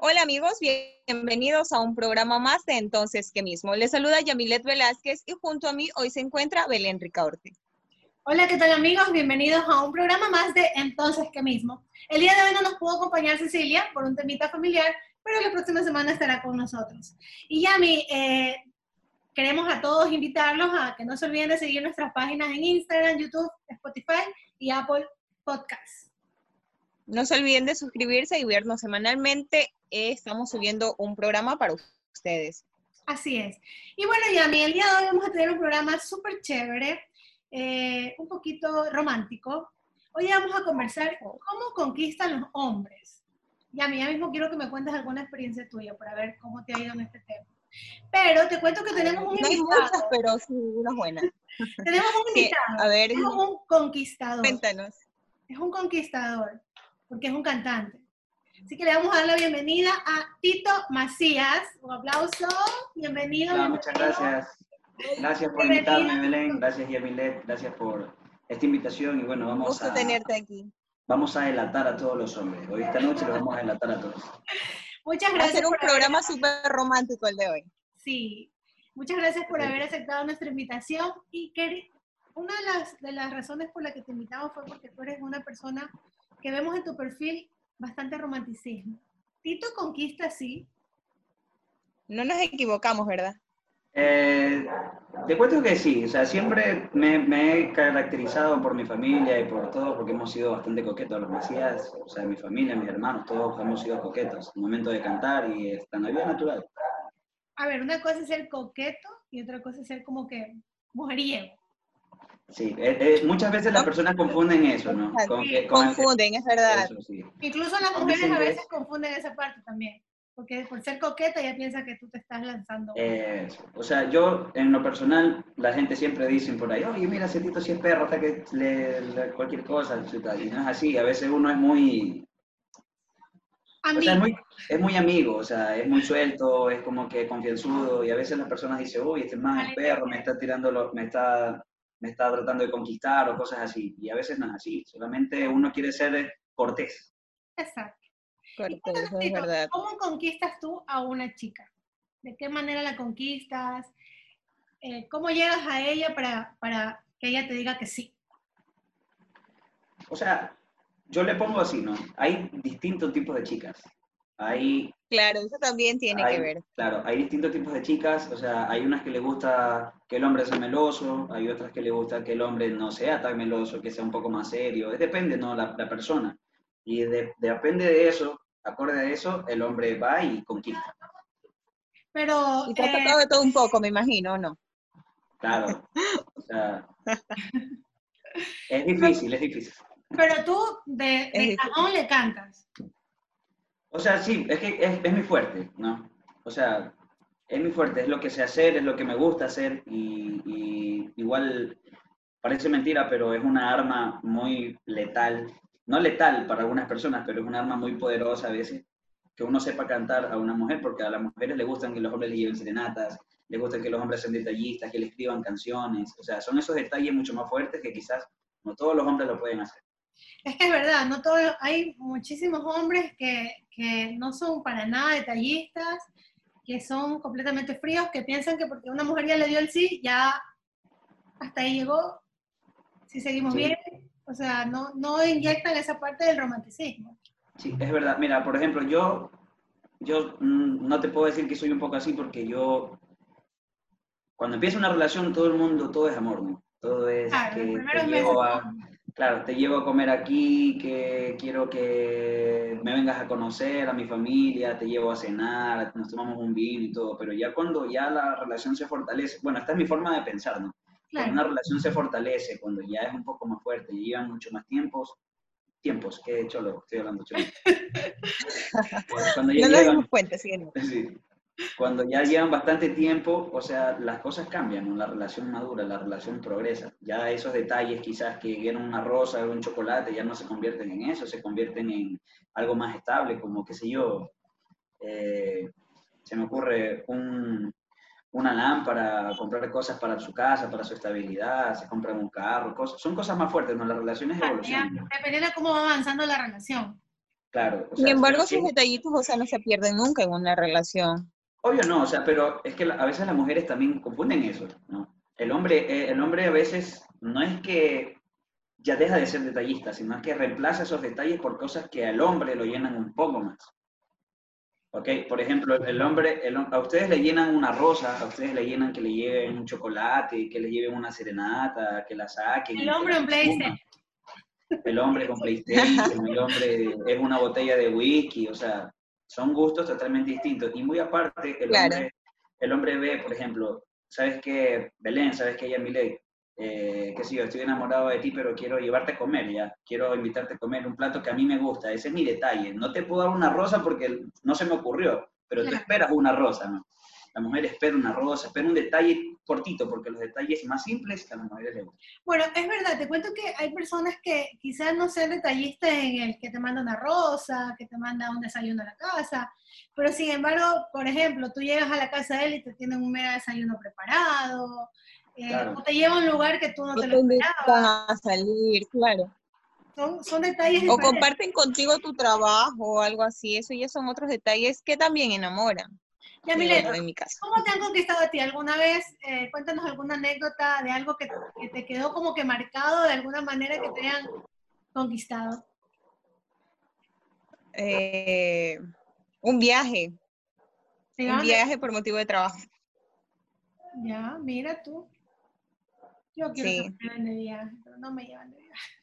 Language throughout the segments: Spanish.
Hola amigos, bienvenidos a un programa más de Entonces que mismo. Les saluda Yamilet Velázquez y junto a mí hoy se encuentra Belén Ricaorte. Hola, ¿qué tal amigos? Bienvenidos a un programa más de Entonces que mismo. El día de hoy no nos pudo acompañar Cecilia por un temita familiar, pero la próxima semana estará con nosotros. Y Yami, eh, queremos a todos invitarlos a que no se olviden de seguir nuestras páginas en Instagram, YouTube, Spotify y Apple Podcasts. No se olviden de suscribirse y vernos semanalmente. Eh, estamos subiendo un programa para ustedes. Así es. Y bueno, Yami, el día de hoy vamos a tener un programa súper chévere, eh, un poquito romántico. Hoy vamos a conversar cómo conquistan los hombres. Yami, ya mismo quiero que me cuentes alguna experiencia tuya para ver cómo te ha ido en este tema. Pero te cuento que tenemos un no invitado. Hay muchas, pero sí, una buena. Tenemos un Sí, invitado. a ver, Tenemos un conquistador. cuéntanos. Es un conquistador, porque es un cantante. Así que le vamos a dar la bienvenida a Tito Macías. Un aplauso. Bienvenido. Hola, muchas gracias. Gracias por Bienvenido. invitarme, Belén. Gracias, Yamilet. Gracias por esta invitación. Y bueno, vamos Gusto a, tenerte aquí. vamos a delatar a todos los hombres. Hoy esta noche los vamos a delatar a todos. Muchas Va a gracias. ser un por programa súper romántico el de hoy. Sí. Muchas gracias por haber aceptado nuestra invitación. Y que una de las, de las razones por las que te invitamos fue porque tú eres una persona que vemos en tu perfil bastante romanticismo. Tito conquista, sí, No nos equivocamos, ¿verdad? Eh, te cuento que sí, o sea, siempre me, me he caracterizado por mi familia y por todo, porque hemos sido bastante coquetos, los Macías, o sea, mi familia, mis hermanos, todos hemos sido coquetos. El momento de cantar y esta en la vida natural. A ver, una cosa es ser coqueto y otra cosa es ser como que mujeriego. Sí, eh, eh, muchas veces las personas confunden eso, ¿no? Con que- con el- Confunden, es verdad. eso, sí. Incluso las mujeres a veces es- confunden esa parte también. Porque por ser coqueta ya piensa que tú te estás lanzando. O sea, yo en lo personal, la gente siempre dice por ahí, oye, mira, ese Tito si es perro, hasta que le, le- cualquier cosa, y no es así, a veces uno es muy, o sea, es Amigo. muy, es muy amigo, o sea, es muy suelto, es como que confianzudo, y a veces las personas dicen, uy, este man es perro, me está tirando, lo- me está, me está tratando de conquistar o cosas así, y a veces no es así, solamente uno quiere ser cortés. Exacto. Eso es verdad. ¿Cómo conquistas tú a una chica? ¿De qué manera la conquistas? Eh, ¿Cómo llegas a ella para, para que ella te diga que sí? O sea, yo le pongo así, ¿no? Hay distintos tipos de chicas. Hay Claro, eso también tiene hay- que ver. Claro, hay distintos tipos de chicas, o sea, hay unas que le gusta que el hombre sea meloso, hay otras que le gusta que el hombre no sea tan meloso, que sea un poco más serio, depende, ¿no? La, la persona. Y de- depende de eso, acorde a eso, el hombre va y conquista. Pero, Y te ha eh, de todo un poco, me imagino, ¿o ¿no? Claro, o sea, es difícil, es difícil. pero tú de, de cajón le cantas. O sea, sí, es que es, es mi fuerte, ¿no? O sea, es mi fuerte, es lo que sé hacer, es lo que me gusta hacer y, igual parece mentira, pero es una arma muy letal. No letal para algunas personas, pero es una arma muy poderosa a veces. Que uno sepa cantar a una mujer, porque a las mujeres le gustan que los hombres le lleven serenatas, les gusta que los hombres sean detallistas, que le escriban canciones. O sea, son esos detalles mucho más fuertes que quizás no todos los hombres lo pueden hacer. Es que es verdad, no todo, hay muchísimos hombres que, que no son para nada detallistas, que son completamente fríos, que piensan que porque una mujer ya le dio el sí, ya hasta ahí llegó, si seguimos Sí. bien, o sea, no, no inyectan esa parte del romanticismo. Sí, es verdad. Mira, por ejemplo, yo, yo mm, no te puedo decir que soy un poco así porque yo, cuando empieza una relación, todo el mundo, todo es amor, ¿no? Todo es Claro, que te llevo a, claro, te llevo a comer aquí, que quiero que me vengas a conocer a mi familia, te llevo a cenar, nos tomamos un vino y todo, pero ya cuando ya la relación se fortalece, bueno, esta es mi forma de pensar, ¿no? Cuando Claro, una relación se fortalece, cuando ya es un poco más fuerte, llevan mucho más tiempos, tiempos, que cholo, estoy hablando cholo. Cuando ya No llevan, dimos cuenta, sí, sí, cuando ya llevan bastante tiempo, o sea, las cosas cambian, ¿no? la relación madura, la relación progresa. Ya esos detalles quizás que eran una rosa o un chocolate ya no se convierten en eso, se convierten en algo más estable, como qué sé yo, eh, se me ocurre un, una lámpara, comprar cosas para su casa, para su estabilidad, se compran un carro, cosas, son cosas más fuertes, ¿no? Las relaciones ya, evolucionan. dependiendo de cómo va avanzando la relación. Claro. Sin embargo, sus detallitos, o sea, no se pierden nunca en una relación. Obvio no, o sea, pero es que a veces las mujeres también confunden eso, ¿no? El hombre, eh, el hombre a veces no es que ya deja de ser detallista, sino que reemplaza esos detalles por cosas que al hombre lo llenan un poco más. ¿Ok? Por ejemplo, el hombre, a ustedes le llenan una rosa, a ustedes le llenan que le lleven un chocolate, que le lleven una serenata, que la saquen. El hombre un PlayStation. El hombre con PlayStation, el hombre es una botella de whisky, o sea, son gustos totalmente distintos. Y muy aparte, el, hombre, el hombre ve, por ejemplo, ¿sabes qué? Belén, ¿sabes qué? Ella, eh, qué sé yo, estoy enamorado de ti, pero quiero llevarte a comer ya, quiero invitarte a comer un plato que a mí me gusta, ese es mi detalle. No te puedo dar una rosa porque no se me ocurrió, pero tú esperas una rosa, ¿no? La mujer espera una rosa, espera un detalle cortito, porque los detalles más simples a las mujeres les gustan. Bueno, es verdad, te cuento que hay personas que quizás no sean detallistas en el que te manda una rosa, que te manda un desayuno a la casa, pero sin embargo, por ejemplo, tú llegas a la casa de él y te tienen un mega desayuno preparado, eh, o te lleva a un lugar que tú no te lo esperabas. a salir, claro. Son, son detalles. O comparten contigo tu trabajo o algo así. Eso ya son otros detalles que también enamoran. Ya, Milet, ¿cómo te han conquistado a ti? ¿Alguna vez? Eh, cuéntanos alguna anécdota de algo que, que, te quedó como que marcado de alguna manera que te hayan conquistado. Eh, un viaje. Un viaje por motivo de trabajo. Ya, mira tú. Yo quiero que me lleven de viaje, pero no me llevan de viaje.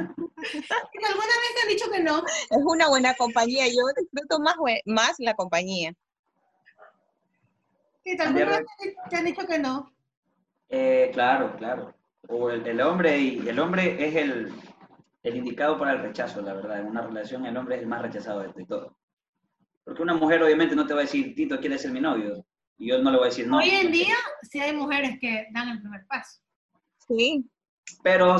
¿Alguna vez te han dicho que no? Es una buena compañía. Yo disfruto más, más la compañía. ¿Sí, ¿Alguna vez te han dicho que no? Eh, claro, claro. O el, hombre y el hombre es el, el, indicado para el rechazo, la verdad. En una relación el hombre es el más rechazado de, de todo. Porque una mujer obviamente no te va a decir, Tito, ¿quieres ser mi novio? Y yo no le voy a decir no. Hoy en día sí hay mujeres que dan el primer paso. Sí. Pero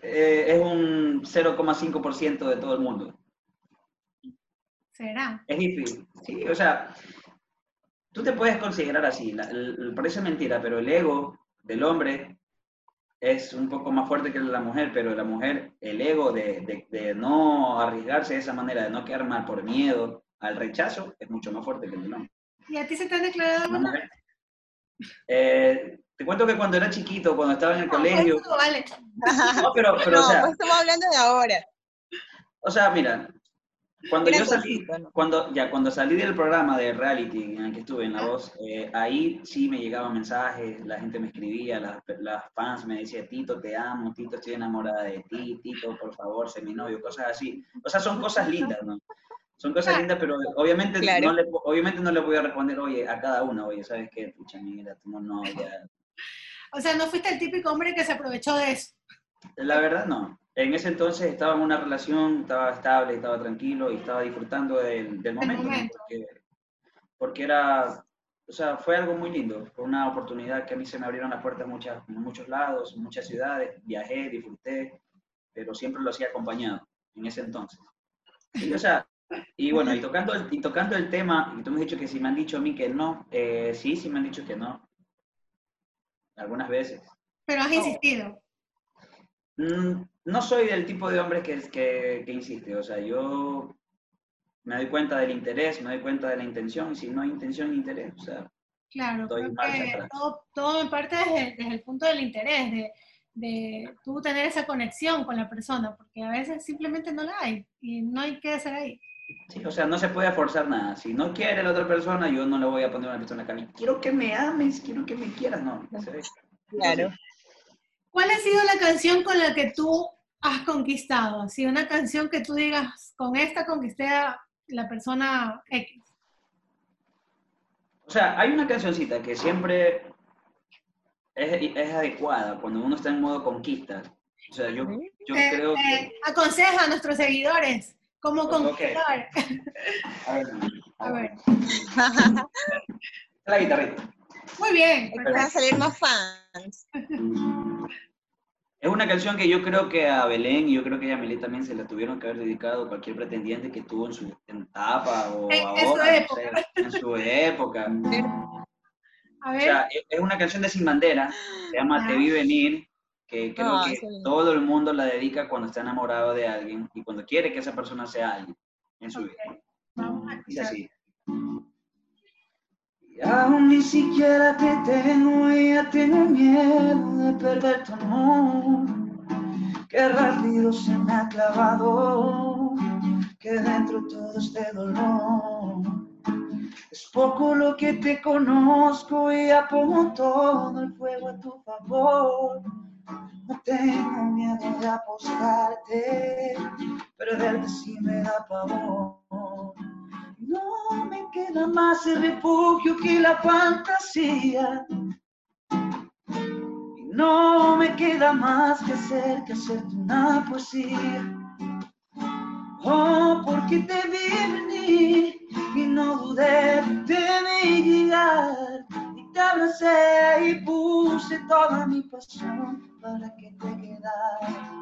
eh, es un 0,5% de todo el mundo. ¿Será? Es difícil. Sí, o sea, tú te puedes considerar así. parece mentira, pero el ego del hombre es un poco más fuerte que el de la mujer, pero la mujer, el ego de, de, no arriesgarse de esa manera, de no quedar mal por miedo al rechazo, es mucho más fuerte que el del hombre. ¿Y a ti se te han declarado una? Eh, te cuento que cuando era chiquito, cuando estaba en el colegio. vale. No, pero, pero o sea, pues estamos hablando de ahora. O sea, mira, cuando yo salí, cuando, ya, cuando salí del programa de reality en el que estuve en La Voz, eh, ahí sí me llegaban mensajes, la gente me escribía, las, las, fans me decían, Tito, te amo, Tito, estoy enamorada de ti, Tito, por favor, sé mi novio, cosas así. O sea, son cosas lindas, ¿no? Son cosas lindas, pero obviamente, no le, obviamente no le voy a responder, oye, a cada una, oye, ¿sabes qué? Pucha, mira, tú no, ya. O sea, no fuiste el típico hombre que se aprovechó de eso. La verdad, no. En ese entonces estaba en una relación, estaba estable, estaba tranquilo y estaba disfrutando del, del momento. Porque, era, o sea, fue algo muy lindo. Fue una oportunidad que a mí se me abrieron las puertas muchas, en muchos lados, en muchas ciudades. Viajé, disfruté, pero siempre lo hacía acompañado en ese entonces. Y, o sea, y bueno, y tocando, el, y tocando el tema, y tú me has dicho que si me han dicho a mí que no, eh, sí, sí me han dicho que no. Algunas veces. Pero has insistido. Mm, no soy del tipo de hombre que, que, que, insiste, o sea, yo me doy cuenta del interés, me doy cuenta de la intención, y si no hay intención ni interés, o sea, claro, todo, todo en parte desde, desde, el punto del interés, de, de tú tener esa conexión con la persona, porque a veces simplemente no la hay y no hay que hacer ahí. Sí, o sea, no se puede forzar nada. Si no quiere la otra persona, yo no le voy a poner a una persona acá. Quiero que me ames, quiero que me quieras, no. Claro. ¿Cuál ha sido la canción con la que tú has conquistado? Si una canción que tú digas, con esta conquisté a la persona X. O sea, hay una cancioncita que siempre es, es adecuada cuando uno está en modo conquista. O sea, yo, yo eh, creo que... Eh, aconseja a nuestros seguidores cómo conquistar. A ver. A ver. La guitarrita. Muy bien. Van a salir más fans. Es una canción que yo creo que a Belén y yo creo que a Yamile también se la tuvieron que haber dedicado a cualquier pretendiente que tuvo en su etapa o en, ahora, su época. en su época. A ver. O sea, es una canción de Sin Bandera, se llama Te vi venir, que creo Ah, que es. todo el mundo la dedica cuando está enamorado de alguien y cuando quiere que esa persona sea alguien en su vida. Vamos a escuchar. así. Y aún ni siquiera te tengo y ya tengo miedo de perder tu amor. Qué rápido se me ha clavado, que dentro todo este dolor. Es poco lo que te conozco y ya todo el fuego a tu favor. No tengo miedo de apostarte, perderte si me da pavor. No me queda más el refugio que la fantasía. Y no me queda más que hacer que hacerte una poesía. Oh, porque te vi venir y no dudé, te vi llegar y te abracé y puse toda mi pasión para que te quedaras.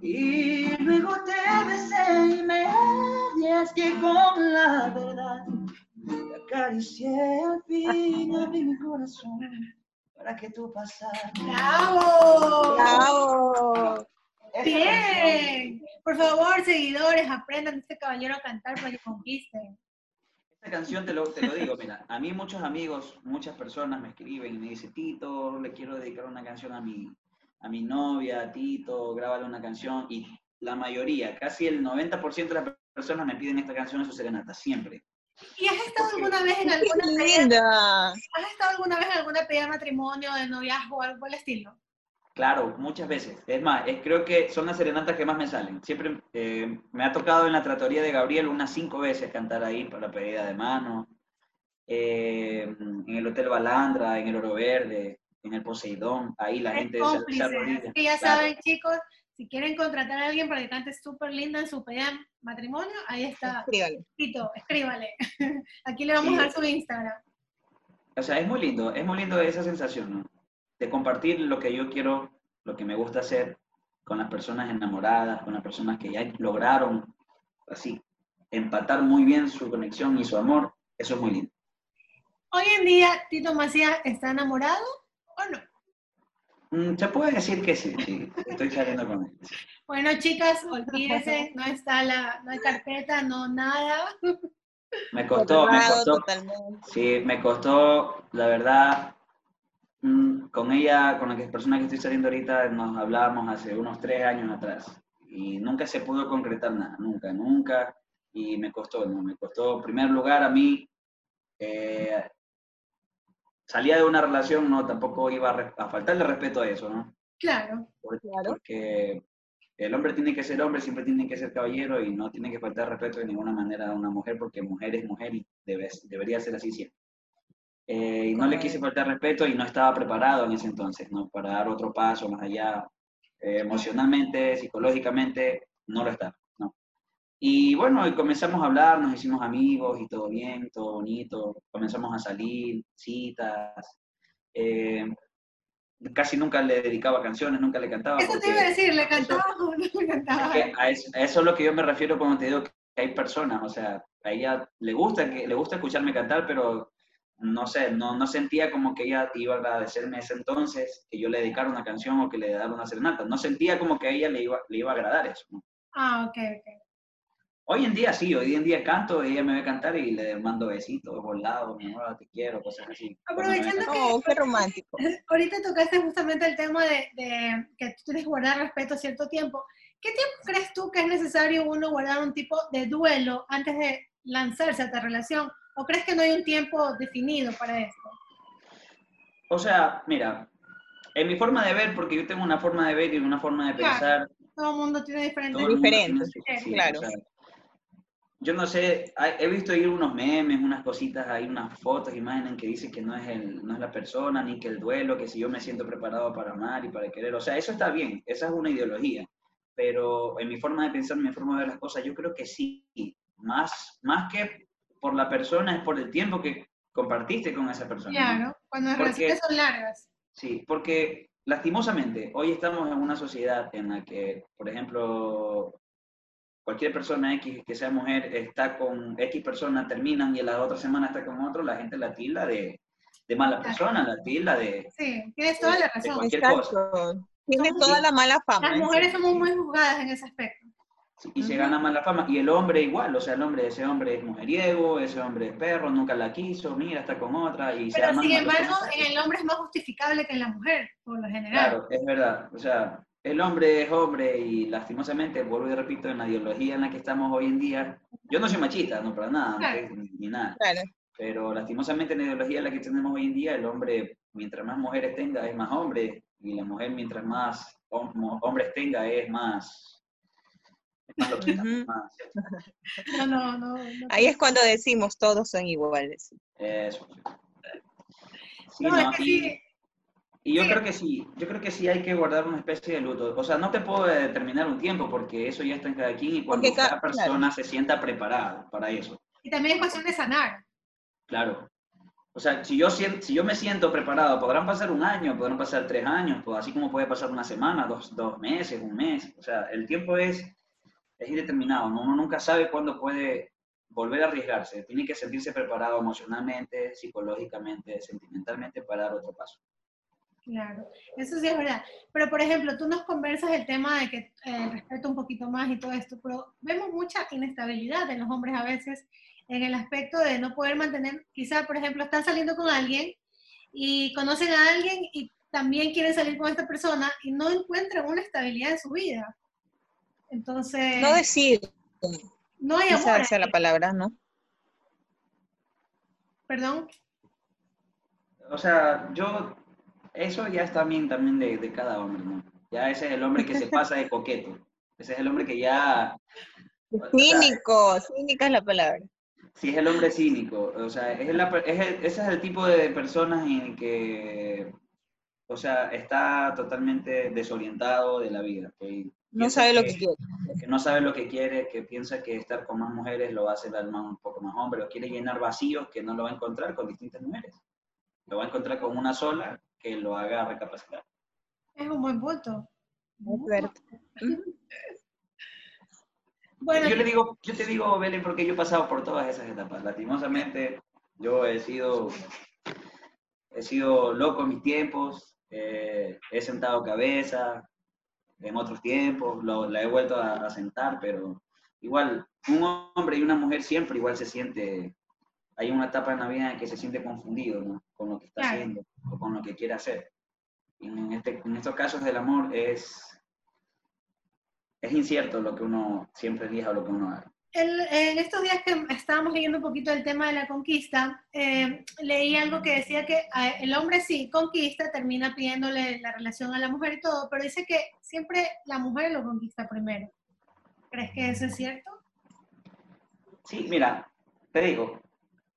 Y luego te besé y me arriesgué con la verdad. Te acaricié al fin, abrí mi corazón para que tú pasaras. ¡Bravo! ¡Bravo! Esa Bien. Por favor, seguidores, aprendan de este caballero a cantar para que conquisten. Esta canción te lo, te lo digo, mira, a mí muchos amigos, muchas personas me escriben y me dicen, Tito, le quiero dedicar una canción a mi, a mi novia, Tito, grábale una canción. Y la mayoría, casi el 90% de las personas me piden esta canción en su serenata, siempre. ¿Y has estado alguna vez en ¡Qué alguna linda! has estado alguna vez en alguna pedida de matrimonio, de noviazgo o algo por el estilo? Claro, muchas veces. Es más, es- creo que son las serenatas que más me salen. Siempre eh, me ha tocado en la tratoría de Gabriel unas cinco veces cantar ahí para pedida de mano. Eh, en el Hotel Balandra, en el Oro Verde, en el Poseidón. Ahí la Es gente se, cómplice. se arrodilla. Que ya Claro. saben, chicos, si quieren contratar a alguien para que cante súper linda en su pedida de matrimonio, ahí está. Escríbale. Tito, escríbale. Aquí le vamos Sí. a dar su Instagram. O sea, es muy lindo, es muy lindo esa sensación, ¿no? De compartir lo que yo quiero, lo que me gusta hacer con las personas enamoradas, con las personas que ya lograron, así, empatar muy bien su conexión y su amor. Eso es muy lindo. Hoy en día, Tito Macías está enamorado o no? Mm, Se puede decir que sí, sí, estoy saliendo con él. Bueno, chicas, olvídense, no está la, no hay carpeta, no nada. Me costó, me costó, totalmente. sí, me costó, la verdad, mm, con ella, con la persona que estoy saliendo ahorita, nos hablábamos hace unos tres años atrás y nunca se pudo concretar nada, nunca, nunca, y me costó, ¿no? Me costó, en primer lugar, a mí, eh, salía de una relación, no, tampoco iba a, faltarle respeto a eso, ¿no? Claro. Por- Claro. Porque el hombre tiene que ser hombre, siempre tiene que ser caballero y no tiene que faltar respeto de ninguna manera a una mujer porque mujer es mujer y debe- debería ser así siempre. Eh, y no le quise faltar respeto y no estaba preparado en ese entonces, ¿no? Para dar otro paso más allá. Eh, emocionalmente, psicológicamente, no lo estaba. Y bueno, y comenzamos a hablar, nos hicimos amigos y todo bien, todo bonito. Comenzamos a salir, citas. eh, casi nunca le dedicaba canciones, nunca le cantaba. Eso te iba a decir, ¿le cantaba o no le cantaba? es que a, eso, a eso es lo que yo me refiero cuando te digo que hay personas, o sea, a ella le gusta, que, le gusta escucharme cantar, pero no sé, no, no sentía como que ella iba a agradecerme ese entonces que yo le dedicara una canción o que le diera una serenata. No sentía como que a ella le iba, le iba a agradar eso. ¿no? Ah, ok, ok. Hoy en día sí, hoy en día canto, ella me ve cantar y le mando besitos por lado, mi amor, te quiero, cosas así. Aprovechando cantar. Oh, qué romántico. Ahorita tocaste justamente el tema de, de que tú tienes que guardar respeto cierto tiempo. ¿Qué tiempo crees tú que es necesario uno guardar un tipo de duelo antes de lanzarse a esta relación? ¿O crees que no hay un tiempo definido para esto? O sea, mira, en mi forma de ver, porque yo tengo una forma de ver y una forma de Claro. pensar, Todo el mundo tiene diferentes... Todo el mundo Diferentes, tiene su- claro. o sea, yo no sé, he visto ahí unos memes, unas cositas, hay unas fotos, imágenes que dicen que no es, el, no es la persona, ni que el duelo, que si yo me siento preparado para amar y para querer. O sea, eso está bien, esa es una ideología. Pero en mi forma de pensar, en mi forma de ver las cosas, yo creo que sí. Más, más que por la persona, es por el tiempo que compartiste con esa persona. ¿no? Claro, cuando las relaciones son largas. Sí, porque lastimosamente hoy estamos en una sociedad en la que, por ejemplo, cualquier persona X que sea mujer está con X persona, terminan y la otra semana está con otro, la gente la tilda de, de mala persona, la tilda de, Sí, tienes toda la de razón. cualquier Exacto. cosa. Tiene Somos- toda la mala fama. Las mujeres somos muy juzgadas en ese aspecto. y se Ujú. gana mala fama. Y el hombre igual, o sea, el hombre, ese hombre es mujeriego, ese hombre es perro, nunca la quiso, mira, está con otra y se Pero arman sin embargo, en el hombre es más justificable que en la mujer, por lo general. Claro, es verdad. O sea, el hombre es hombre y lastimosamente, vuelvo y repito, en la ideología en la que estamos hoy en día, yo no soy machista, no para nada, Claro. ni, ni nada, Claro. pero lastimosamente en la ideología en la que tenemos hoy en día, el hombre, mientras más mujeres tenga, es más hombre, y la mujer, mientras más hom- hombres tenga, es más... Es más loquita, más- No, no, no. no. Ahí es cuando decimos todos son iguales. Eso. Sí, No, no, es que sí, Y yo Sí. creo que sí, yo creo que sí hay que guardar una especie de luto. O sea, no te puedo determinar un tiempo porque eso ya está en cada quien y cuando Porque ca- cada persona se sienta preparada para eso. y también es cuestión de sanar. Claro. O sea, si yo, si yo me siento preparado, podrán pasar un año, podrán pasar tres años, así como puede pasar una semana, dos, dos meses, un mes. O sea, el tiempo es, es indeterminado, ¿no? uno nunca sabe cuándo puede volver a arriesgarse. Tiene que sentirse preparado emocionalmente, psicológicamente, sentimentalmente para dar otro paso. Claro, eso sí es verdad. Pero, por ejemplo, tú nos conversas el tema de que eh, respeto un poquito más y todo esto, pero vemos mucha inestabilidad en los hombres a veces en el aspecto de no poder mantener, quizá, por ejemplo, están saliendo con alguien y conocen a alguien y también quieren salir con esta persona y no encuentran una estabilidad en su vida. Entonces, No decir, no hay amor. esa esa es la palabra, ¿no? Perdón. O sea, yo, eso ya es también, también de, de cada hombre, ¿no? Ya ese es el hombre que se pasa de coqueto. Ese es el hombre que ya, o sea, Cínico, cínica es la palabra. sí es el hombre cínico. O sea, es per- es el- ese es el tipo de personas en que, o sea, está totalmente desorientado de la vida. que No sabe lo que quiere. que no sabe lo que quiere, que piensa que estar con más mujeres lo va a hacer al más, un poco más hombre, o quiere llenar vacíos que no lo va a encontrar con distintas mujeres. Lo va a encontrar con una sola que lo haga recapacitar. Es un buen punto. Es cierto. Bueno, yo, le digo, yo te digo, Belén, porque yo he pasado por todas esas etapas. Lastimosamente, yo he sido, he sido loco en mis tiempos, eh, he sentado cabeza en otros tiempos, lo- la he vuelto a, a sentar, pero igual, un hombre y una mujer siempre igual se siente, hay una etapa en la vida en que se siente confundido ¿no? con lo que está Claro. haciendo o con lo que quiere hacer. Y en, este, en estos casos del amor es, es incierto lo que uno siempre elija o lo que uno haga. El- en estos días que estábamos leyendo un poquito el tema de la conquista, eh, leí algo que decía que el hombre sí conquista, termina pidiéndole la relación a la mujer y todo, pero dice que siempre la mujer lo conquista primero. ¿Crees que eso es cierto? Sí, mira, te digo,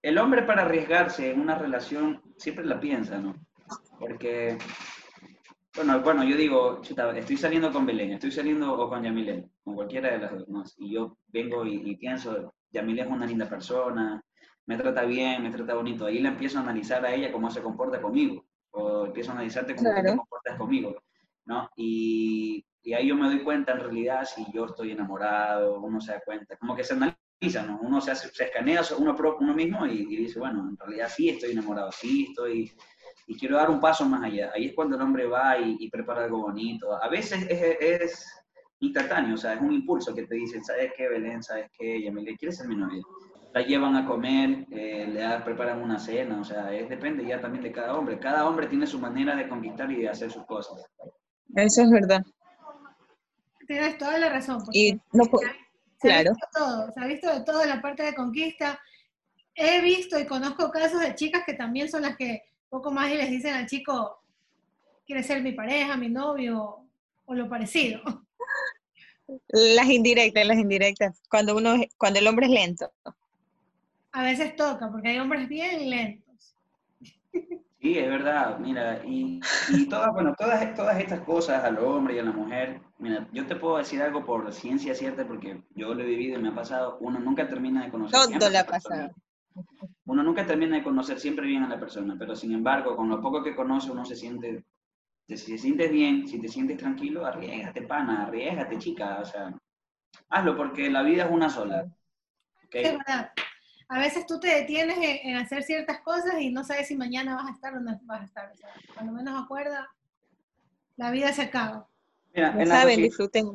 el hombre para arriesgarse en una relación siempre la piensa, ¿no? Porque, bueno, bueno, yo digo, chuta, estoy saliendo con Belén, estoy saliendo o con Yamilén, con cualquiera de las dos, ¿no? Y yo vengo y, y pienso, Yamilén es una linda persona, me trata bien, me trata bonito, ahí la empiezo a analizar a ella cómo se comporta conmigo, o empiezo a analizarte cómo tú te Claro. comportas conmigo, ¿no? Y, y ahí yo me doy cuenta en realidad si yo estoy enamorado, uno se da cuenta, como que se analiza, ¿no? Uno se, hace- se escanea uno, pro- uno mismo y, y dice, bueno, en realidad sí estoy enamorado, sí estoy, y quiero dar un paso más allá. Ahí es cuando el hombre va y, y prepara algo bonito. A veces es, es instantáneo, o sea, es un impulso que te dicen, ¿sabes qué, Belén? ¿Sabes qué, Yamile? ¿Quieres ser mi novia? La llevan a comer, eh, le da- preparan una cena, o sea, es, depende ya también de cada hombre. Cada hombre tiene su manera de conquistar y de hacer sus cosas. Eso es verdad. Tienes toda la razón. porque Y no se ha claro. visto todo, se ha visto de todo en la parte de conquista. He visto y conozco casos de chicas que también son las que poco más y les dicen al chico, ¿quieres ser mi pareja, mi novio o lo parecido? Las indirectas, las indirectas. Cuando uno, cuando el hombre es lento. A veces toca, porque hay hombres bien lentos. Sí, es verdad, mira, y, y todas, bueno, todas, todas estas cosas al hombre y a la mujer, mira, yo te puedo decir algo por ciencia cierta, porque yo lo he vivido y me ha pasado, uno nunca termina de conocer Todo le ha pasado. Uno nunca termina de conocer siempre bien a la persona, pero sin embargo, con lo poco que conoce, uno se siente, si te sientes bien, si te sientes tranquilo, arriesgate, pana, arriesgate, chica, o sea, hazlo, porque la vida es una sola. Es verdad. A veces tú te detienes en, en hacer ciertas cosas y no sabes si mañana vas a estar o no vas a estar. O sea, cuando menos acuerda, la vida se acaba. Mira, en la, saben, disfruten.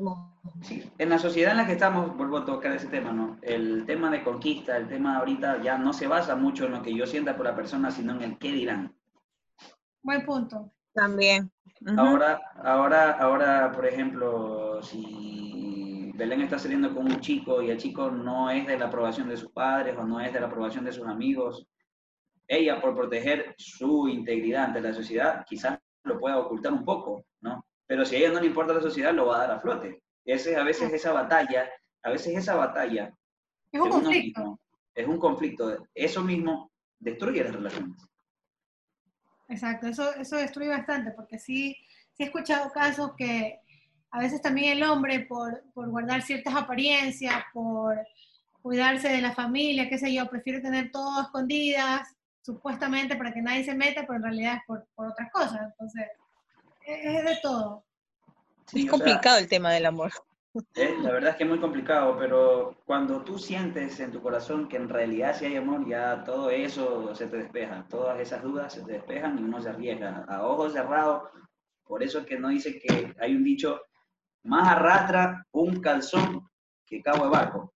sí, en la sociedad en la que estamos, vuelvo a tocar ese tema, ¿no? El tema de conquista, el tema ahorita ya no se basa mucho en lo que yo sienta por la persona, sino en el qué dirán. Buen punto. También. Ujú. Ahora, ahora, ahora, por ejemplo, si Belén está saliendo con un chico y el chico no es de la aprobación de sus padres o no es de la aprobación de sus amigos, ella por proteger su integridad ante la sociedad, quizás lo pueda ocultar un poco, ¿no? Pero si a ella no le importa la sociedad, lo va a dar a flote. Ese, a veces esa batalla, a veces esa batalla Es un conflicto. mismo, es un conflicto. Eso mismo destruye las relaciones. Exacto, eso, eso destruye bastante, porque sí, sí he escuchado casos que a veces también el hombre, por, por guardar ciertas apariencias, por cuidarse de la familia, qué sé yo, prefiere tener todo escondidas, supuestamente para que nadie se meta, pero en realidad es por, por otras cosas. Entonces, es, es de todo. Sí, Es o sea, complicado el tema del amor. Eh, la verdad es que es muy complicado, pero cuando tú sientes en tu corazón que en realidad sí hay amor, ya todo eso se te despeja, todas esas dudas se te despejan y uno se arriesga a ojos cerrados. Por eso es que no dice que hay un dicho, más arrastra un calzón que cabo de barco.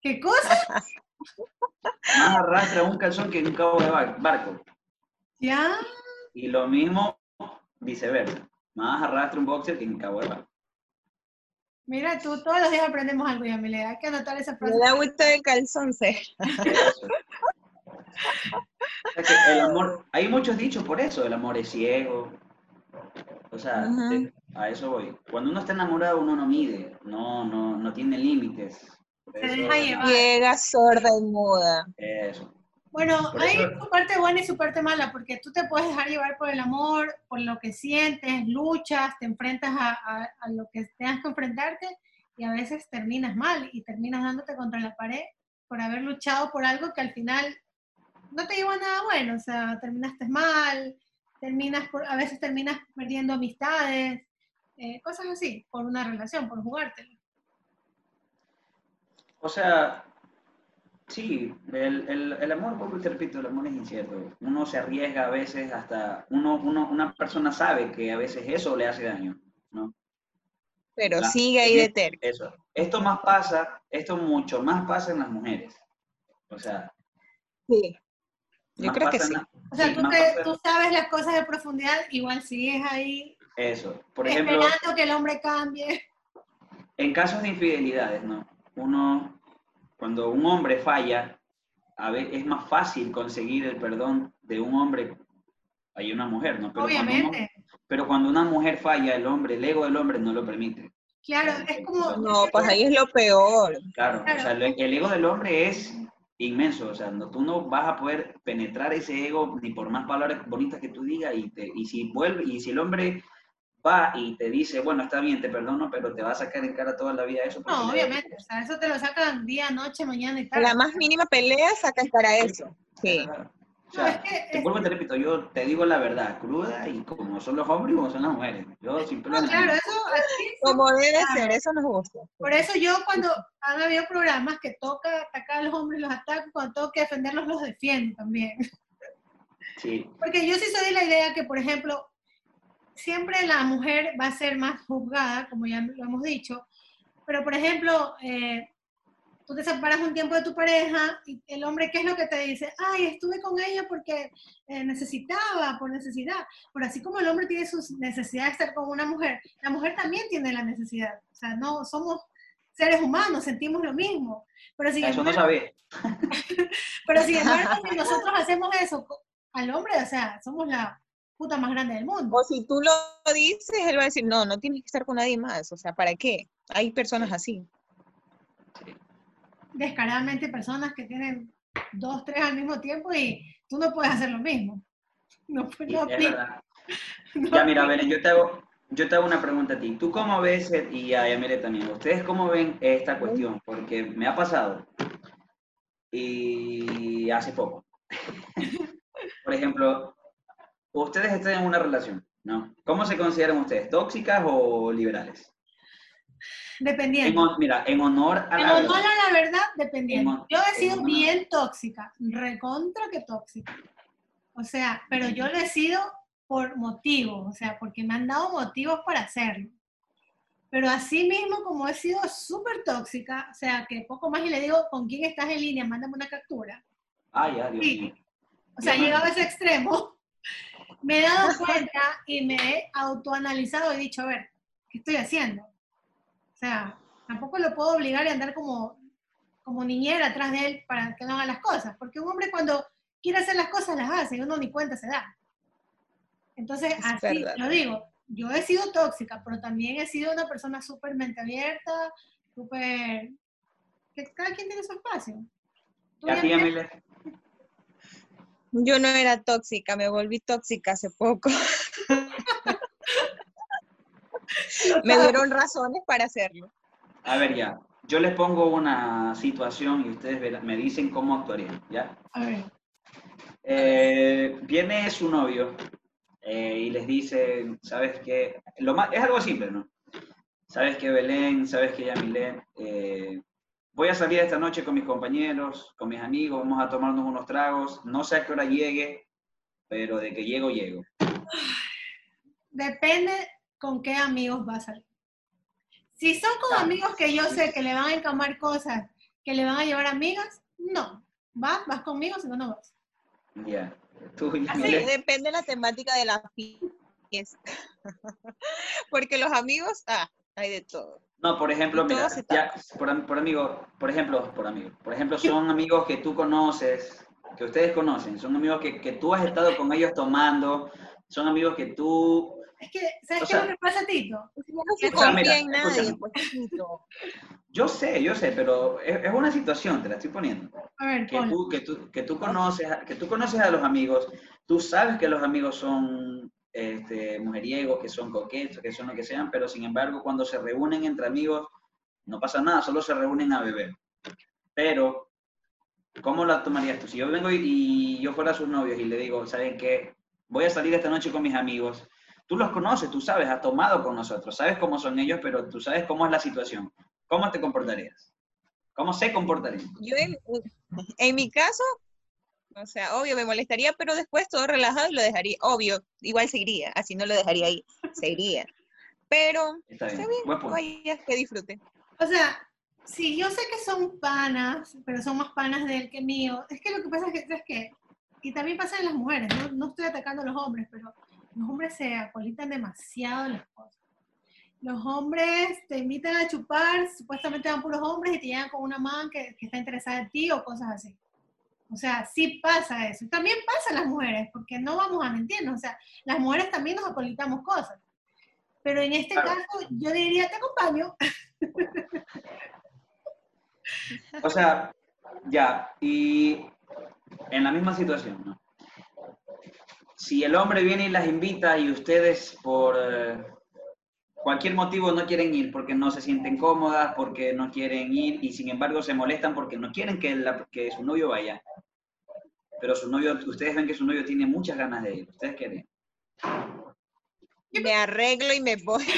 ¿Qué cosa? Más arrastra un calzón que un cabo de bar- barco. Ya, Y lo mismo viceversa. Más arrastra un boxer que un cabo de barco. mira tú, todos los días aprendemos algo, Yamile, hay que anotar esa frase. Me da vuelta del calzón. O sea que el amor, hay muchos dichos por eso, el amor es ciego. O sea, de- a eso voy. Cuando uno está enamorado, uno no mide, no, no, no tiene límites. Se deja llevar. Ciega, sorda y muda. Eso. Bueno, Por hay eso- su parte buena y su parte mala, porque tú te puedes dejar llevar por el amor, por lo que sientes, luchas, te enfrentas a, a- a lo que tengas que enfrentarte y a veces terminas mal y terminas dándote contra la pared por haber luchado por algo que al final no te llevó a nada bueno, o sea, terminaste mal, terminas por, a veces terminas perdiendo amistades, eh, cosas así, por una relación, por jugártelo. O sea, sí, el, el, el amor, vuelvo te repito, el amor es incierto. Uno se arriesga a veces hasta, uno, uno, una persona sabe que a veces eso le hace daño, ¿no? Pero La- sigue ahí de terco. Eso. Esto más pasa, esto mucho más pasa en las mujeres. O sea, Sí. Yo creo que sí. la- O sea, sí, tú que tú sabes las cosas de profundidad, igual sigues ahí Eso. Por ejemplo, esperando que el hombre cambie. en casos de infidelidades, ¿no? Uno, cuando un hombre falla, a ver, es más fácil conseguir el perdón de un hombre hay una mujer, ¿no? Pero cuando Obviamente. hombre- pero cuando una mujer falla, el hombre, el ego del hombre no lo permite. Claro, es como. No, pues ahí es lo peor. Claro, Claro. o sea, el, el ego del hombre es inmenso, o sea, no, tú no vas a poder penetrar ese ego ni por más palabras bonitas que tú digas y, te- y si vuelve, y si el hombre va y te dice, bueno, está bien, te perdono, pero te va a sacar en cara toda la vida eso. No, obviamente. O sea, eso te lo sacan día, noche, mañana y tarde. La más mínima pelea saca en cara eso. Sí. Claro. O No, sea, es que- te es- vuelvo y te repito, yo te digo la verdad, cruda y como son los hombres y como son las mujeres. Yo pelo No, claro, eso aquí. Como debe ser, eso nos gusta. Por eso yo cuando han habido programas que toca atacar a los hombres, los ataco, cuando tengo que defenderlos, los defiendo también. Sí, Porque yo sí soy de la idea que, por ejemplo, siempre la mujer va a ser más juzgada, como ya lo hemos dicho, pero por ejemplo, eh, tú te separas un tiempo de tu pareja y el hombre, ¿qué es lo que te dice? Ay, estuve con ella porque eh, necesitaba, por necesidad. Pero así como el hombre tiene su necesidad de estar con una mujer, la mujer también tiene la necesidad. O sea, no somos seres humanos, sentimos lo mismo. Pero eso no sabía. pero sin embargo, si nosotros hacemos eso al hombre, o sea, somos la puta más grande del mundo. O si tú lo dices, él va a decir, no, no tienes que estar con nadie más. O sea, ¿para qué? Hay personas así. Descaradamente personas que tienen dos, tres al mismo tiempo y tú no puedes hacer lo mismo. No, Y no es aplica, verdad. no Ya, mira, aplica. Belén, yo te hago, yo te hago una pregunta a ti. ¿Tú cómo ves, y a Yamile también, ustedes cómo ven esta cuestión? Porque me ha pasado, y hace poco. Por ejemplo, ustedes están en una relación, ¿no? ¿Cómo se consideran ustedes? ¿Tóxicas o liberales? Dependiendo. mira, en honor a en la honor verdad. a la verdad, dependiendo. Yo he sido honor. bien tóxica, recontra que tóxica. O sea, pero yo lo he sido por motivos, o sea, porque me han dado motivos para hacerlo. Pero así mismo, como he sido súper tóxica, o sea, que poco más y le digo, ¿con quién estás en línea? Mándame una captura. Ay, ya, Dios Sí. O sea, llegado a ese extremo, me he dado cuenta y me he autoanalizado y he dicho, a ver, ¿qué estoy haciendo? O sea, tampoco lo puedo obligar a andar como, como niñera atrás de él para que no haga las cosas, porque un hombre cuando quiere hacer las cosas las hace y uno ni cuenta se da. Entonces, Es así verdad. lo digo, yo he sido tóxica, pero también he sido una persona súper mente abierta, súper... que cada quien tiene su espacio. ¿Tú ¿Y a ti, Yamile? Emilia? Yo no era tóxica, me volví tóxica hace poco. me dieron razones para hacerlo. A ver, ya. Yo les pongo una situación y ustedes verán- me dicen cómo actuarían, ¿ya? A ver. Eh, viene su novio eh, y les dice, ¿sabes qué? Lo más, es algo simple, ¿no? ¿Sabes qué, Belén? ¿Sabes qué, Yamilén? Eh, voy a salir esta noche con mis compañeros, con mis amigos, vamos a tomarnos unos tragos. No sé a qué hora llegue, pero de que llego, llego. Depende con qué amigos vas a salir. Si son con Ah. amigos que yo sé que le van a encamar cosas, que le van a llevar amigas, no. Vas, vas conmigo, si no, no vas. Ya. Tú, Sí, Yamilén. depende de la temática de la fiesta. Porque los amigos, ah, hay de todo. No, por ejemplo, mira, ya, por, por amigo, por ejemplo, por amigo, por ejemplo, son amigos que tú conoces, que ustedes conocen, son amigos que, que tú has estado con ellos tomando, son amigos que tú, Es que, ¿sabes O qué es lo que pasa, Tito? No se confía en nadie, pues, Tito. yo sé, yo sé, pero es, es una situación, te la estoy poniendo, A ver, que tú, que tú, que tú conoces, que tú conoces a los amigos, tú sabes que los amigos son este, mujeriegos, que son coquetos, que son lo que sean, pero sin embargo, cuando se reúnen entre amigos, no pasa nada, solo se reúnen a beber. Pero, ¿cómo la tomarías tú? Si yo vengo y, yo fuera sus novios y le digo, ¿saben qué? Voy a salir esta noche con mis amigos. Tú los conoces, tú sabes, has tomado con nosotros, sabes cómo son ellos, pero tú sabes cómo es la situación. ¿Cómo te comportarías? ¿Cómo se comportarían? Yo en mi caso, o sea, obvio me molestaría, pero después todo relajado y lo dejaría, obvio, igual se iría, así no lo dejaría ahí, se iría. Pero Está bien. está bien, vaya, que disfrute. O sea, sí, yo sé que son panas, pero son más panas de él que mío. Es que lo que pasa es que, ¿sabes qué? Y también pasa en las mujeres, no, no estoy atacando a los hombres, pero los hombres se apolitan demasiado en las cosas. Los hombres te invitan a chupar, supuestamente van puros hombres y te llegan con una man que, que está interesada en ti o cosas así. O sea, sí pasa eso. Y también pasa en las mujeres, porque no vamos a mentirnos. O sea, las mujeres también nos apolitamos cosas. Pero en este Claro. caso, yo diría, te acompaño. O sea, ya, y en la misma situación, ¿no? Si el hombre viene y las invita y ustedes por eh, cualquier motivo no quieren ir, porque no se sienten cómodas, porque no quieren ir y sin embargo se molestan porque no quieren que, la- que su novio vaya, pero su novio, ustedes ven que su novio tiene muchas ganas de ir, ¿ustedes harían? Me arreglo y me voy.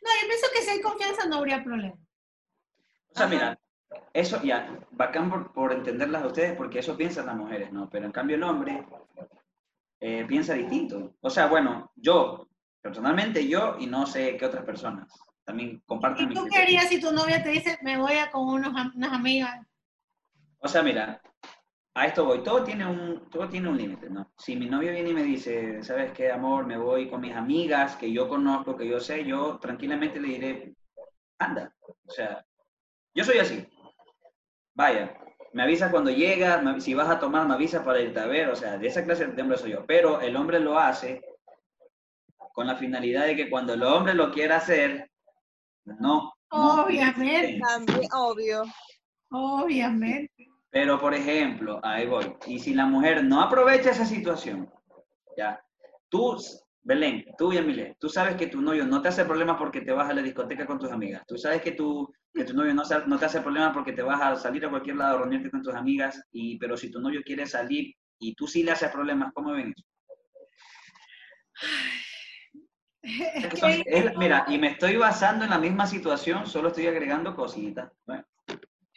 No, yo pienso que si hay confianza no habría problema. O sea, Ajá. mira, eso ya, bacán por, por entenderlas a ustedes, porque eso piensan las mujeres, ¿no? Pero en cambio el hombre eh, piensa distinto. O sea, bueno, yo, personalmente yo, y no sé qué otras personas, también comparten ¿Y tú qué harías si tu novia te dice, me voy a con unos, unas amigas? O sea, mira, a esto voy, todo tiene un, todo tiene un límite, ¿no? Si mi novio viene y me dice, ¿sabes qué, amor? Me voy con mis amigas, que yo conozco, que yo sé, yo tranquilamente le diré, anda. O sea, yo soy así. Vaya, me avisas cuando llegas, me- si vas a tomar, me avisas para irte a ver, o sea, de esa clase de hombre soy yo. Pero el hombre lo hace con la finalidad de que cuando el hombre lo quiera hacer, no. no Obviamente. También, obvio. Obviamente. Pero, por ejemplo, ahí voy. Y si la mujer no aprovecha esa situación, ya, tú, Belén, tú y Emile, tú sabes que tu novio no te hace problemas porque te vas a la discoteca con tus amigas. Tú sabes que tu, que tu novio no, no te hace problemas porque te vas a salir a cualquier lado a reunirte con tus amigas. Y, pero si tu novio quiere salir y tú sí le haces problemas, ¿cómo ven eso? Es Son- que- es- mira, y me estoy basando en la misma situación, solo estoy agregando cositas. Bueno,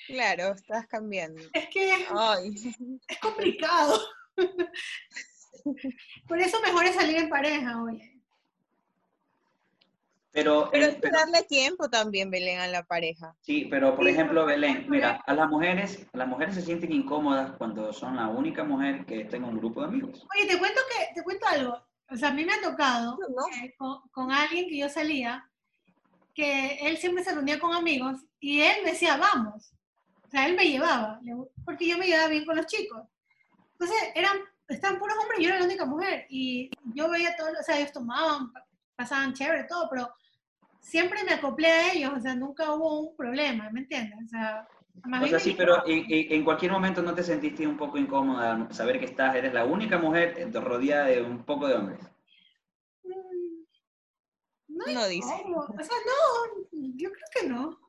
Claro, estás cambiando. es que Ay, es complicado. Por eso mejor es salir en pareja, oye. pero, pero eh, hay que pero- darle tiempo también, Belén, a la pareja. sí, pero por Sí, ejemplo, Belén, mira, a las mujeres, las mujeres se sienten incómodas cuando son la única mujer que está en un grupo de amigos. Oye, te cuento que, te cuento algo. O sea, a mí me ha tocado No, eh, con, con alguien que yo salía, que él siempre se reunía con amigos y él me decía, vamos. O sea, él me llevaba, le- porque yo me llevaba bien con los chicos. Entonces, eran, estaban puros hombres y yo era la única mujer. Y yo veía todo, o sea, ellos tomaban, pa- pasaban chévere, todo, pero siempre me acoplé a ellos, o sea, nunca hubo un problema, ¿me entiendes? O sea, más O bien sea, me sí, pero y en cualquier momento no te sentiste un poco incómoda saber que estás, eres la única mujer eh, rodeada de un poco de hombres. Mm, No, No dice. O sea, no, yo creo que no.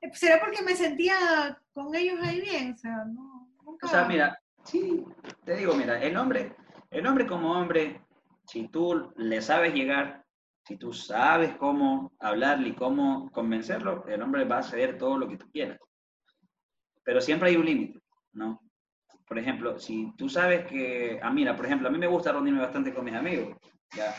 Eh, ¿Será porque me sentía con ellos ahí bien? O sea, no, nunca. O sea, mira, sí, te digo, mira, el hombre, el hombre como hombre, si tú le sabes llegar, si tú sabes cómo hablarle y cómo convencerlo, el hombre va a hacer todo lo que tú quieras. Pero siempre hay un límite, ¿no? Por ejemplo, si tú sabes que, ah, mira, por ejemplo, a mí me gusta reunirme bastante con mis amigos, ¿ya?